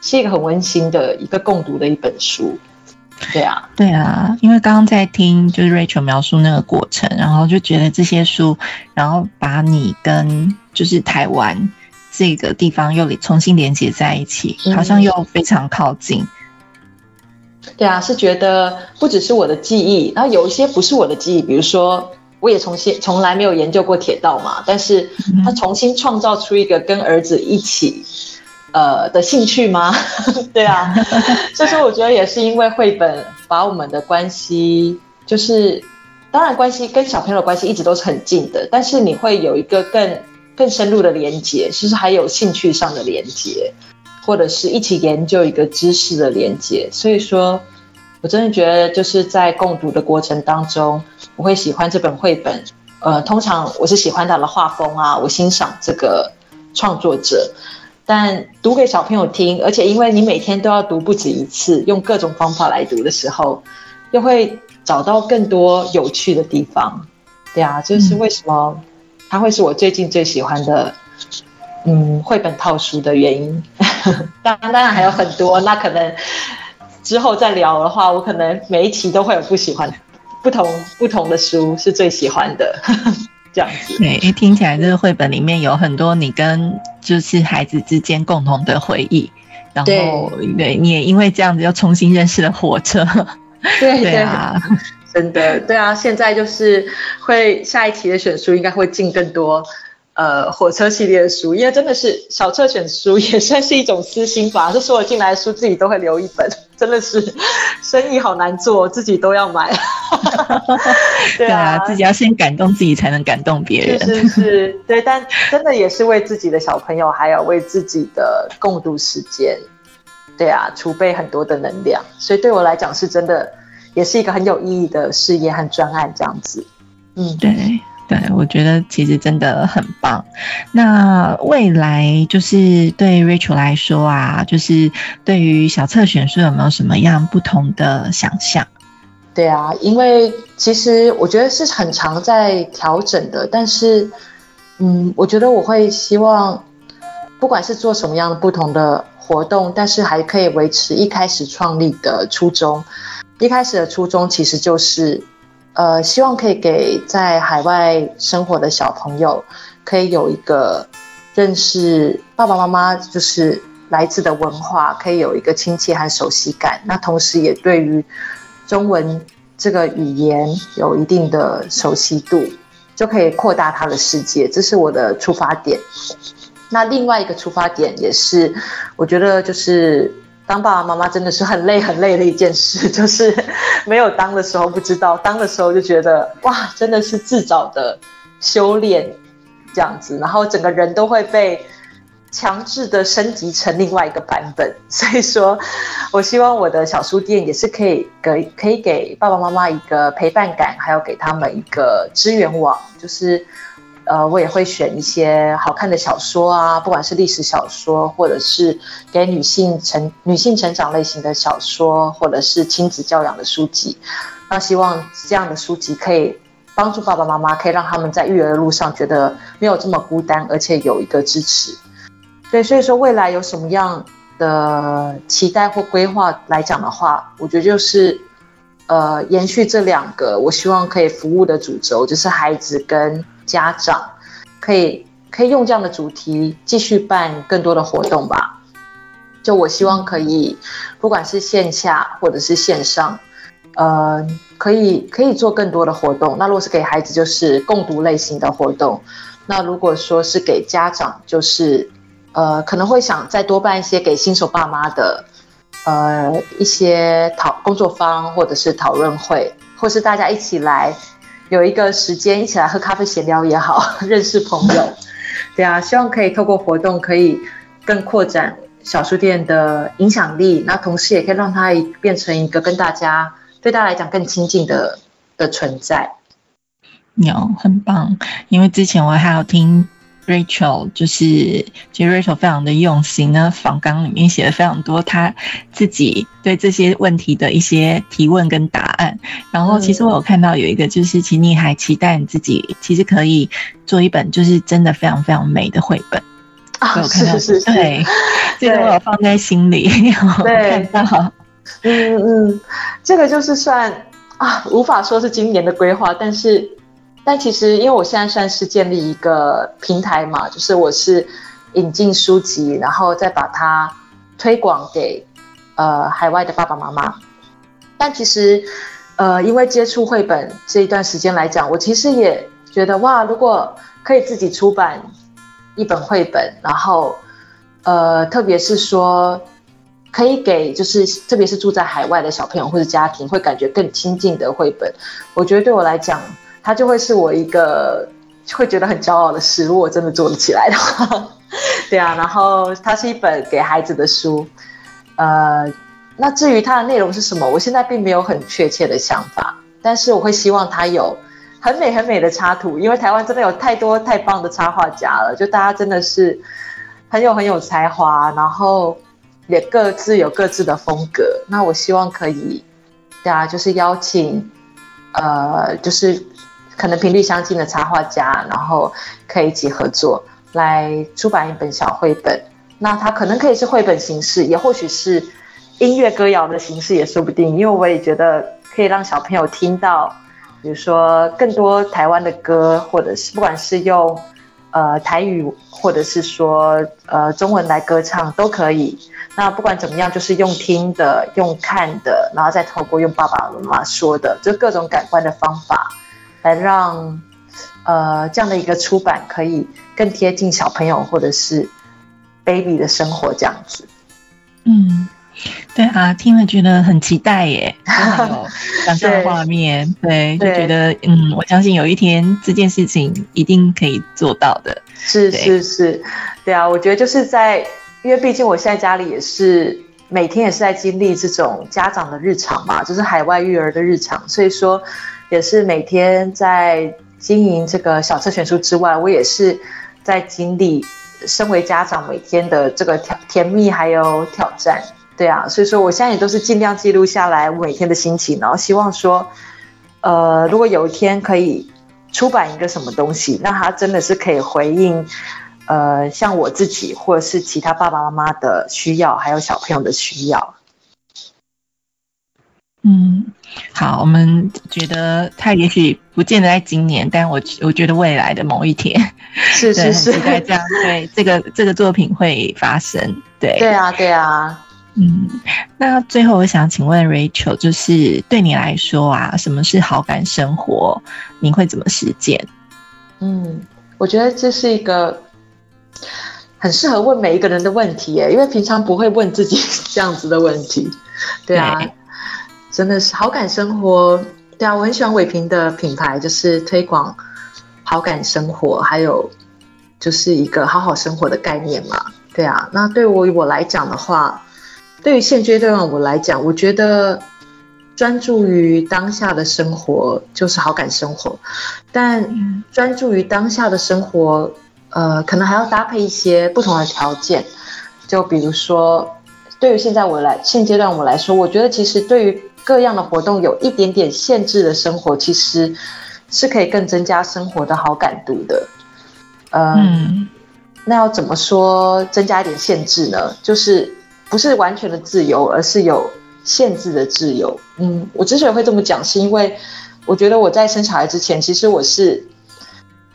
是一个很温馨的一个共读的一本书。对啊，对啊，因为刚刚在听就是 Rachel 描述那个过程，然后就觉得这些书，然后把你跟就是台湾这个地方又重新连接在一起，好像又非常靠近。对啊，是觉得不只是我的记忆，然后有一些不是我的记忆，比如说我也重新从来没有研究过铁道嘛，但是他重新创造出一个跟儿子一起呃的兴趣吗？[LAUGHS] 对啊，[LAUGHS] 所以说我觉得也是因为绘本把我们的关系，就是当然关系跟小朋友的关系一直都是很近的，但是你会有一个更更深入的连接，其实还有兴趣上的连接。或者是一起研究一个知识的连接，所以说，我真的觉得就是在共读的过程当中，我会喜欢这本绘本。呃，通常我是喜欢他的画风啊，我欣赏这个创作者。但读给小朋友听，而且因为你每天都要读不止一次，用各种方法来读的时候，又会找到更多有趣的地方。对啊，就是为什么它会是我最近最喜欢的。嗯绘本套书的原因。[LAUGHS] 当然，当然还有很多，那可能之后再聊的话，我可能每一期都会有不喜欢、不同不同的书是最喜欢的。[LAUGHS] 这样子，对，听起来这个绘本里面有很多你跟就是孩子之间共同的回忆，然后对你也因为这样子又重新认识了火车，对 [LAUGHS] 对啊，真的对啊，现在就是会下一期的选书应该会进更多。呃，火车系列的书，因为真的是小册选书，也算是一种私心吧。就所有进来的书，自己都会留一本，真的是 [LAUGHS] 生意好难做，自己都要买。[LAUGHS] 对啊，自己要先感动自己，才能感动别人。是是，对，但真的也是为自己的小朋友，还有为自己的共度时间，对啊，储备很多的能量。所以对我来讲，是真的，也是一个很有意义的事业和专案，这样子。嗯，对。对，我觉得其实真的很棒。那未来就是对 Rachel 来说啊，就是对于小册选书有没有什么样不同的想象？对啊，因为其实我觉得是很常在调整的，但是嗯，我觉得我会希望，不管是做什么样的不同的活动，但是还可以维持一开始创立的初衷。一开始的初衷其实就是。呃，希望可以给在海外生活的小朋友，可以有一个认识爸爸妈妈就是来自的文化，可以有一个亲切和熟悉感。那同时也对于中文这个语言有一定的熟悉度，就可以扩大他的世界。这是我的出发点。那另外一个出发点也是，我觉得就是。当爸爸妈妈真的是很累很累的一件事，[LAUGHS] 就是没有当的时候不知道，当的时候就觉得哇，真的是自找的修炼这样子，然后整个人都会被强制的升级成另外一个版本。[LAUGHS] 所以说，我希望我的小书店也是可以给可以给爸爸妈妈一个陪伴感，还有给他们一个支援网，就是。呃，我也会选一些好看的小说啊，不管是历史小说，或者是给女性成女性成长类型的小说，或者是亲子教养的书籍。那希望这样的书籍可以帮助爸爸妈妈，可以让他们在育儿的路上觉得没有这么孤单，而且有一个支持。对，所以说未来有什么样的期待或规划来讲的话，我觉得就是呃，延续这两个，我希望可以服务的主轴，就是孩子跟。家长可以可以用这样的主题继续办更多的活动吧。就我希望可以，不管是线下或者是线上，呃，可以可以做更多的活动。那如果是给孩子，就是共读类型的活动；那如果说是给家长，就是呃，可能会想再多办一些给新手爸妈的，呃，一些讨工作坊或者是讨论会，或是大家一起来。有一个时间一起来喝咖啡闲聊也好，[LAUGHS] 认识朋友，[LAUGHS] 对啊，希望可以透过活动可以更扩展小书店的影响力，那同时也可以让它变成一个跟大家对大家来讲更亲近的的存在。有很棒，因为之前我还有听。Rachel 就是，其实 Rachel 非常的用心呢，访纲里面写了非常多他自己对这些问题的一些提问跟答案。然后，其实我有看到有一个，就是其实你还期待你自己，其实可以做一本就是真的非常非常美的绘本。啊，是是是，对，[LAUGHS] 这个我有放在心里。[LAUGHS] 对，看到，嗯嗯，这个就是算啊，无法说是今年的规划，但是。但其实，因为我现在算是建立一个平台嘛，就是我是引进书籍，然后再把它推广给呃海外的爸爸妈妈。但其实，呃，因为接触绘本这一段时间来讲，我其实也觉得哇，如果可以自己出版一本绘本，然后呃，特别是说可以给就是特别是住在海外的小朋友或者家庭，会感觉更亲近的绘本，我觉得对我来讲。它就会是我一个会觉得很骄傲的事，如果真的做得起来的话，[LAUGHS] 对啊。然后它是一本给孩子的书，呃，那至于它的内容是什么，我现在并没有很确切的想法，但是我会希望它有很美很美的插图，因为台湾真的有太多太棒的插画家了，就大家真的是很有很有才华，然后也各自有各自的风格。那我希望可以，对啊，就是邀请，呃，就是。可能频率相近的插画家，然后可以一起合作。来出版一本小绘本。那它可能可以是绘本形式，也或许是音乐歌谣的形式，也说不定。因为我也觉得可以让小朋友听到，比如说更多台湾的歌，或者是不管是用呃台语，或者是说呃中文来歌唱都可以。那不管怎么样，就是用听的、用看的，然后再透过用爸爸妈妈说的，就各种感官的方法，来让呃这样的一个出版可以更贴近小朋友或者是 baby 的生活这样子。嗯，对啊，听了觉得很期待耶，[LAUGHS] 有想象画面，对，就觉得嗯，我相信有一天这件事情一定可以做到的。是是是，对啊，我觉得就是在。因为毕竟我现在家里也是每天也是在经历这种家长的日常嘛，就是海外育儿的日常，所以说也是每天在经营这个小车选书之外，我也是在经历身为家长每天的这个挑甜蜜还有挑战，对啊，所以说我现在也都是尽量记录下来我每天的心情，然后希望说，呃，如果有一天可以出版一个什么东西，那它真的是可以回应。呃，像我自己或者是其他爸爸妈妈的需要，还有小朋友的需要。嗯，好，我们觉得他也许不见得在今年，但我我觉得未来的某一天，[LAUGHS] [LAUGHS] 是是是，在这样对这个这个作品会发生。对对啊对啊，嗯，那最后我想请问 Rachel，就是对你来说啊，什么是好感生活？你会怎么实践？嗯，我觉得这是一个。很适合问每一个人的问题耶，因为平常不会问自己这样子的问题。对啊，真的是好感生活。对啊，我很喜欢伟平的品牌，就是推广好感生活，还有就是一个好好生活的概念嘛。对啊，那对我我来讲的话，对于现阶段我来讲，我觉得专注于当下的生活就是好感生活，但专注于当下的生活。呃，可能还要搭配一些不同的条件，就比如说，对于现在我来现阶段我来说，我觉得其实对于各样的活动有一点点限制的生活，其实是可以更增加生活的好感度的。嗯，那要怎么说增加一点限制呢？就是不是完全的自由，而是有限制的自由。嗯，我之所以会这么讲，是因为我觉得我在生小孩之前，其实我是。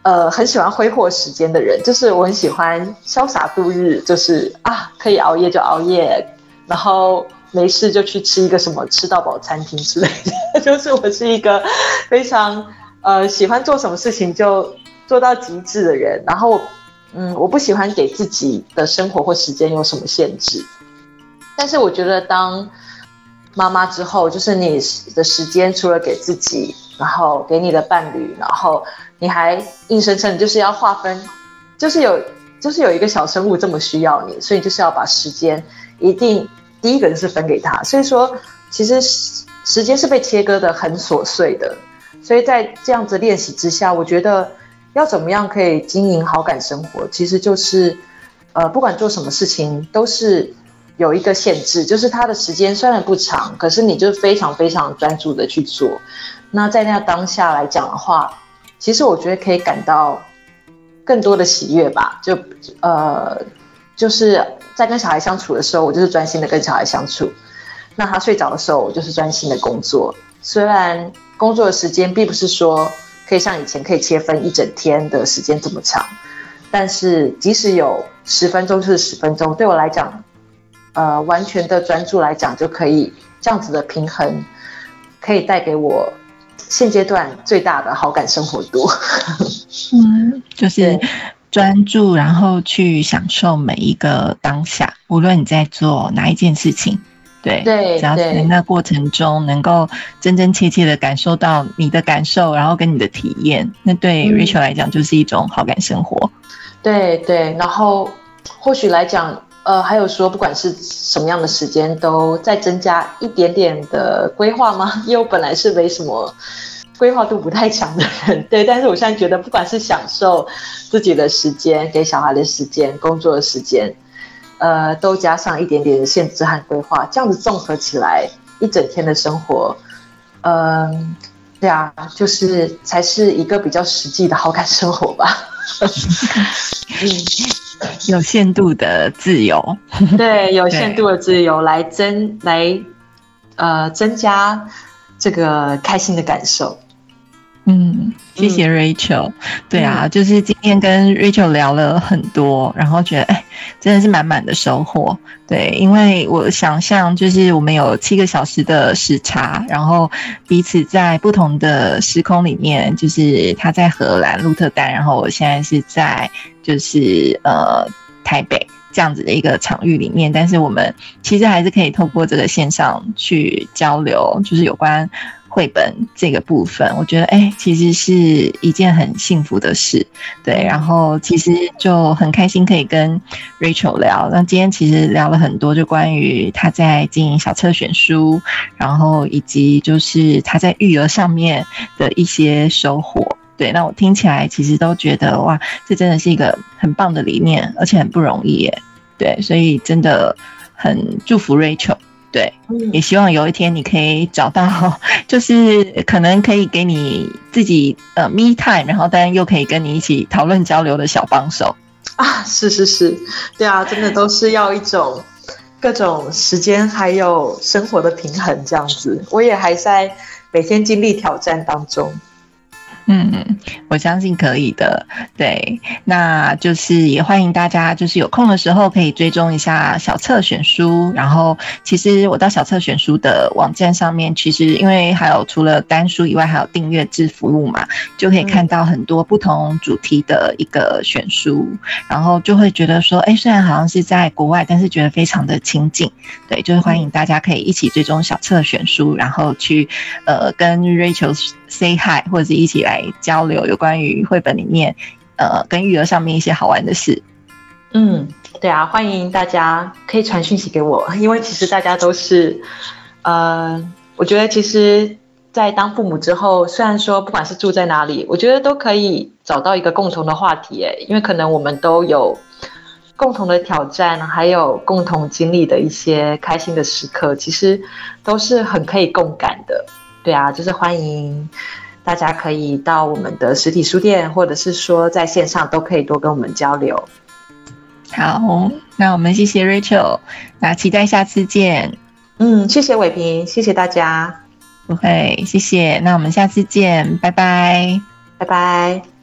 呃，很喜欢挥霍时间的人，就是我很喜欢潇洒度日，就是啊，可以熬夜就熬夜，然后没事就去吃一个什么吃到饱餐厅之类的，[LAUGHS] 就是我是一个非常呃喜欢做什么事情就做到极致的人。然后，嗯，我不喜欢给自己的生活或时间有什么限制。但是我觉得当妈妈之后，就是你的时间除了给自己，然后给你的伴侣，然后。你还硬生生就是要划分，就是有就是有一个小生物这么需要你，所以就是要把时间一定第一个人是分给他。所以说，其实时间是被切割的很琐碎的。所以在这样子练习之下，我觉得要怎么样可以经营好感生活，其实就是呃，不管做什么事情都是有一个限制，就是它的时间虽然不长，可是你就非常非常专注的去做。那在那当下来讲的话。其实我觉得可以感到更多的喜悦吧，就呃，就是在跟小孩相处的时候，我就是专心的跟小孩相处；那他睡着的时候，我就是专心的工作。虽然工作的时间并不是说可以像以前可以切分一整天的时间这么长，但是即使有十分钟就是十分钟，对我来讲，呃，完全的专注来讲就可以这样子的平衡，可以带给我。现阶段最大的好感生活多，[LAUGHS] 嗯，就是专注，然后去享受每一个当下，无论你在做哪一件事情，对对，只要在那过程中能够真真切切的感受到你的感受，然后跟你的体验，那对 Rachel 来讲就是一种好感生活。对对，然后或许来讲。呃，还有说，不管是什么样的时间，都再增加一点点的规划吗？因为我本来是没什么规划度不太强的人，[LAUGHS] 对。但是我现在觉得，不管是享受自己的时间、给小孩的时间、工作的时间，呃，都加上一点点的限制和规划，这样子综合起来，一整天的生活，嗯，对啊，就是才是一个比较实际的好感生活吧。[LAUGHS] 嗯，[LAUGHS] 有限度的自由，对，有限度的自由来增来呃增加这个开心的感受。嗯，谢谢 Rachel。对啊，就是今天跟 Rachel 聊了很多，然后觉得哎，真的是满满的收获。对，因为我想象就是我们有七个小时的时差，然后彼此在不同的时空里面，就是他在荷兰鹿特丹，然后我现在是在就是呃台北这样子的一个场域里面，但是我们其实还是可以透过这个线上去交流，就是有关。绘本这个部分，我觉得哎，其实是一件很幸福的事，对。然后其实就很开心可以跟 Rachel 聊。那今天其实聊了很多，就关于他在经营小册选书，然后以及就是他在育儿上面的一些收获。对，那我听起来其实都觉得哇，这真的是一个很棒的理念，而且很不容易耶。对，所以真的很祝福 Rachel。对，也希望有一天你可以找到，[LAUGHS] 就是可能可以给你自己呃 me time，然后但又可以跟你一起讨论交流的小帮手。啊，是是是，对啊，真的都是要一种各种时间还有生活的平衡这样子，我也还在每天经历挑战当中。嗯，我相信可以的。对，那就是也欢迎大家，就是有空的时候可以追踪一下小册选书。然后，其实我到小册选书的网站上面，其实因为还有除了单书以外，还有订阅制服务嘛，就可以看到很多不同主题的一个选书。然后就会觉得说，哎，虽然好像是在国外，但是觉得非常的亲近。对，就是欢迎大家可以一起追踪小册选书，然后去呃跟 Rachel say hi，或者一起来。交流有关于绘本里面，呃，跟育儿上面一些好玩的事。嗯，对啊，欢迎大家可以传讯息给我，因为其实大家都是，呃，我觉得其实，在当父母之后，虽然说不管是住在哪里，我觉得都可以找到一个共同的话题，哎，因为可能我们都有共同的挑战，还有共同经历的一些开心的时刻，其实都是很可以共感的。对啊，就是欢迎。大家可以到我们的实体书店，或者是说在线上都可以多跟我们交流。好，那我们谢谢 Rachel，那期待下次见。嗯，谢谢伟平，谢谢大家。不会，谢谢。那我们下次见，拜拜，拜拜。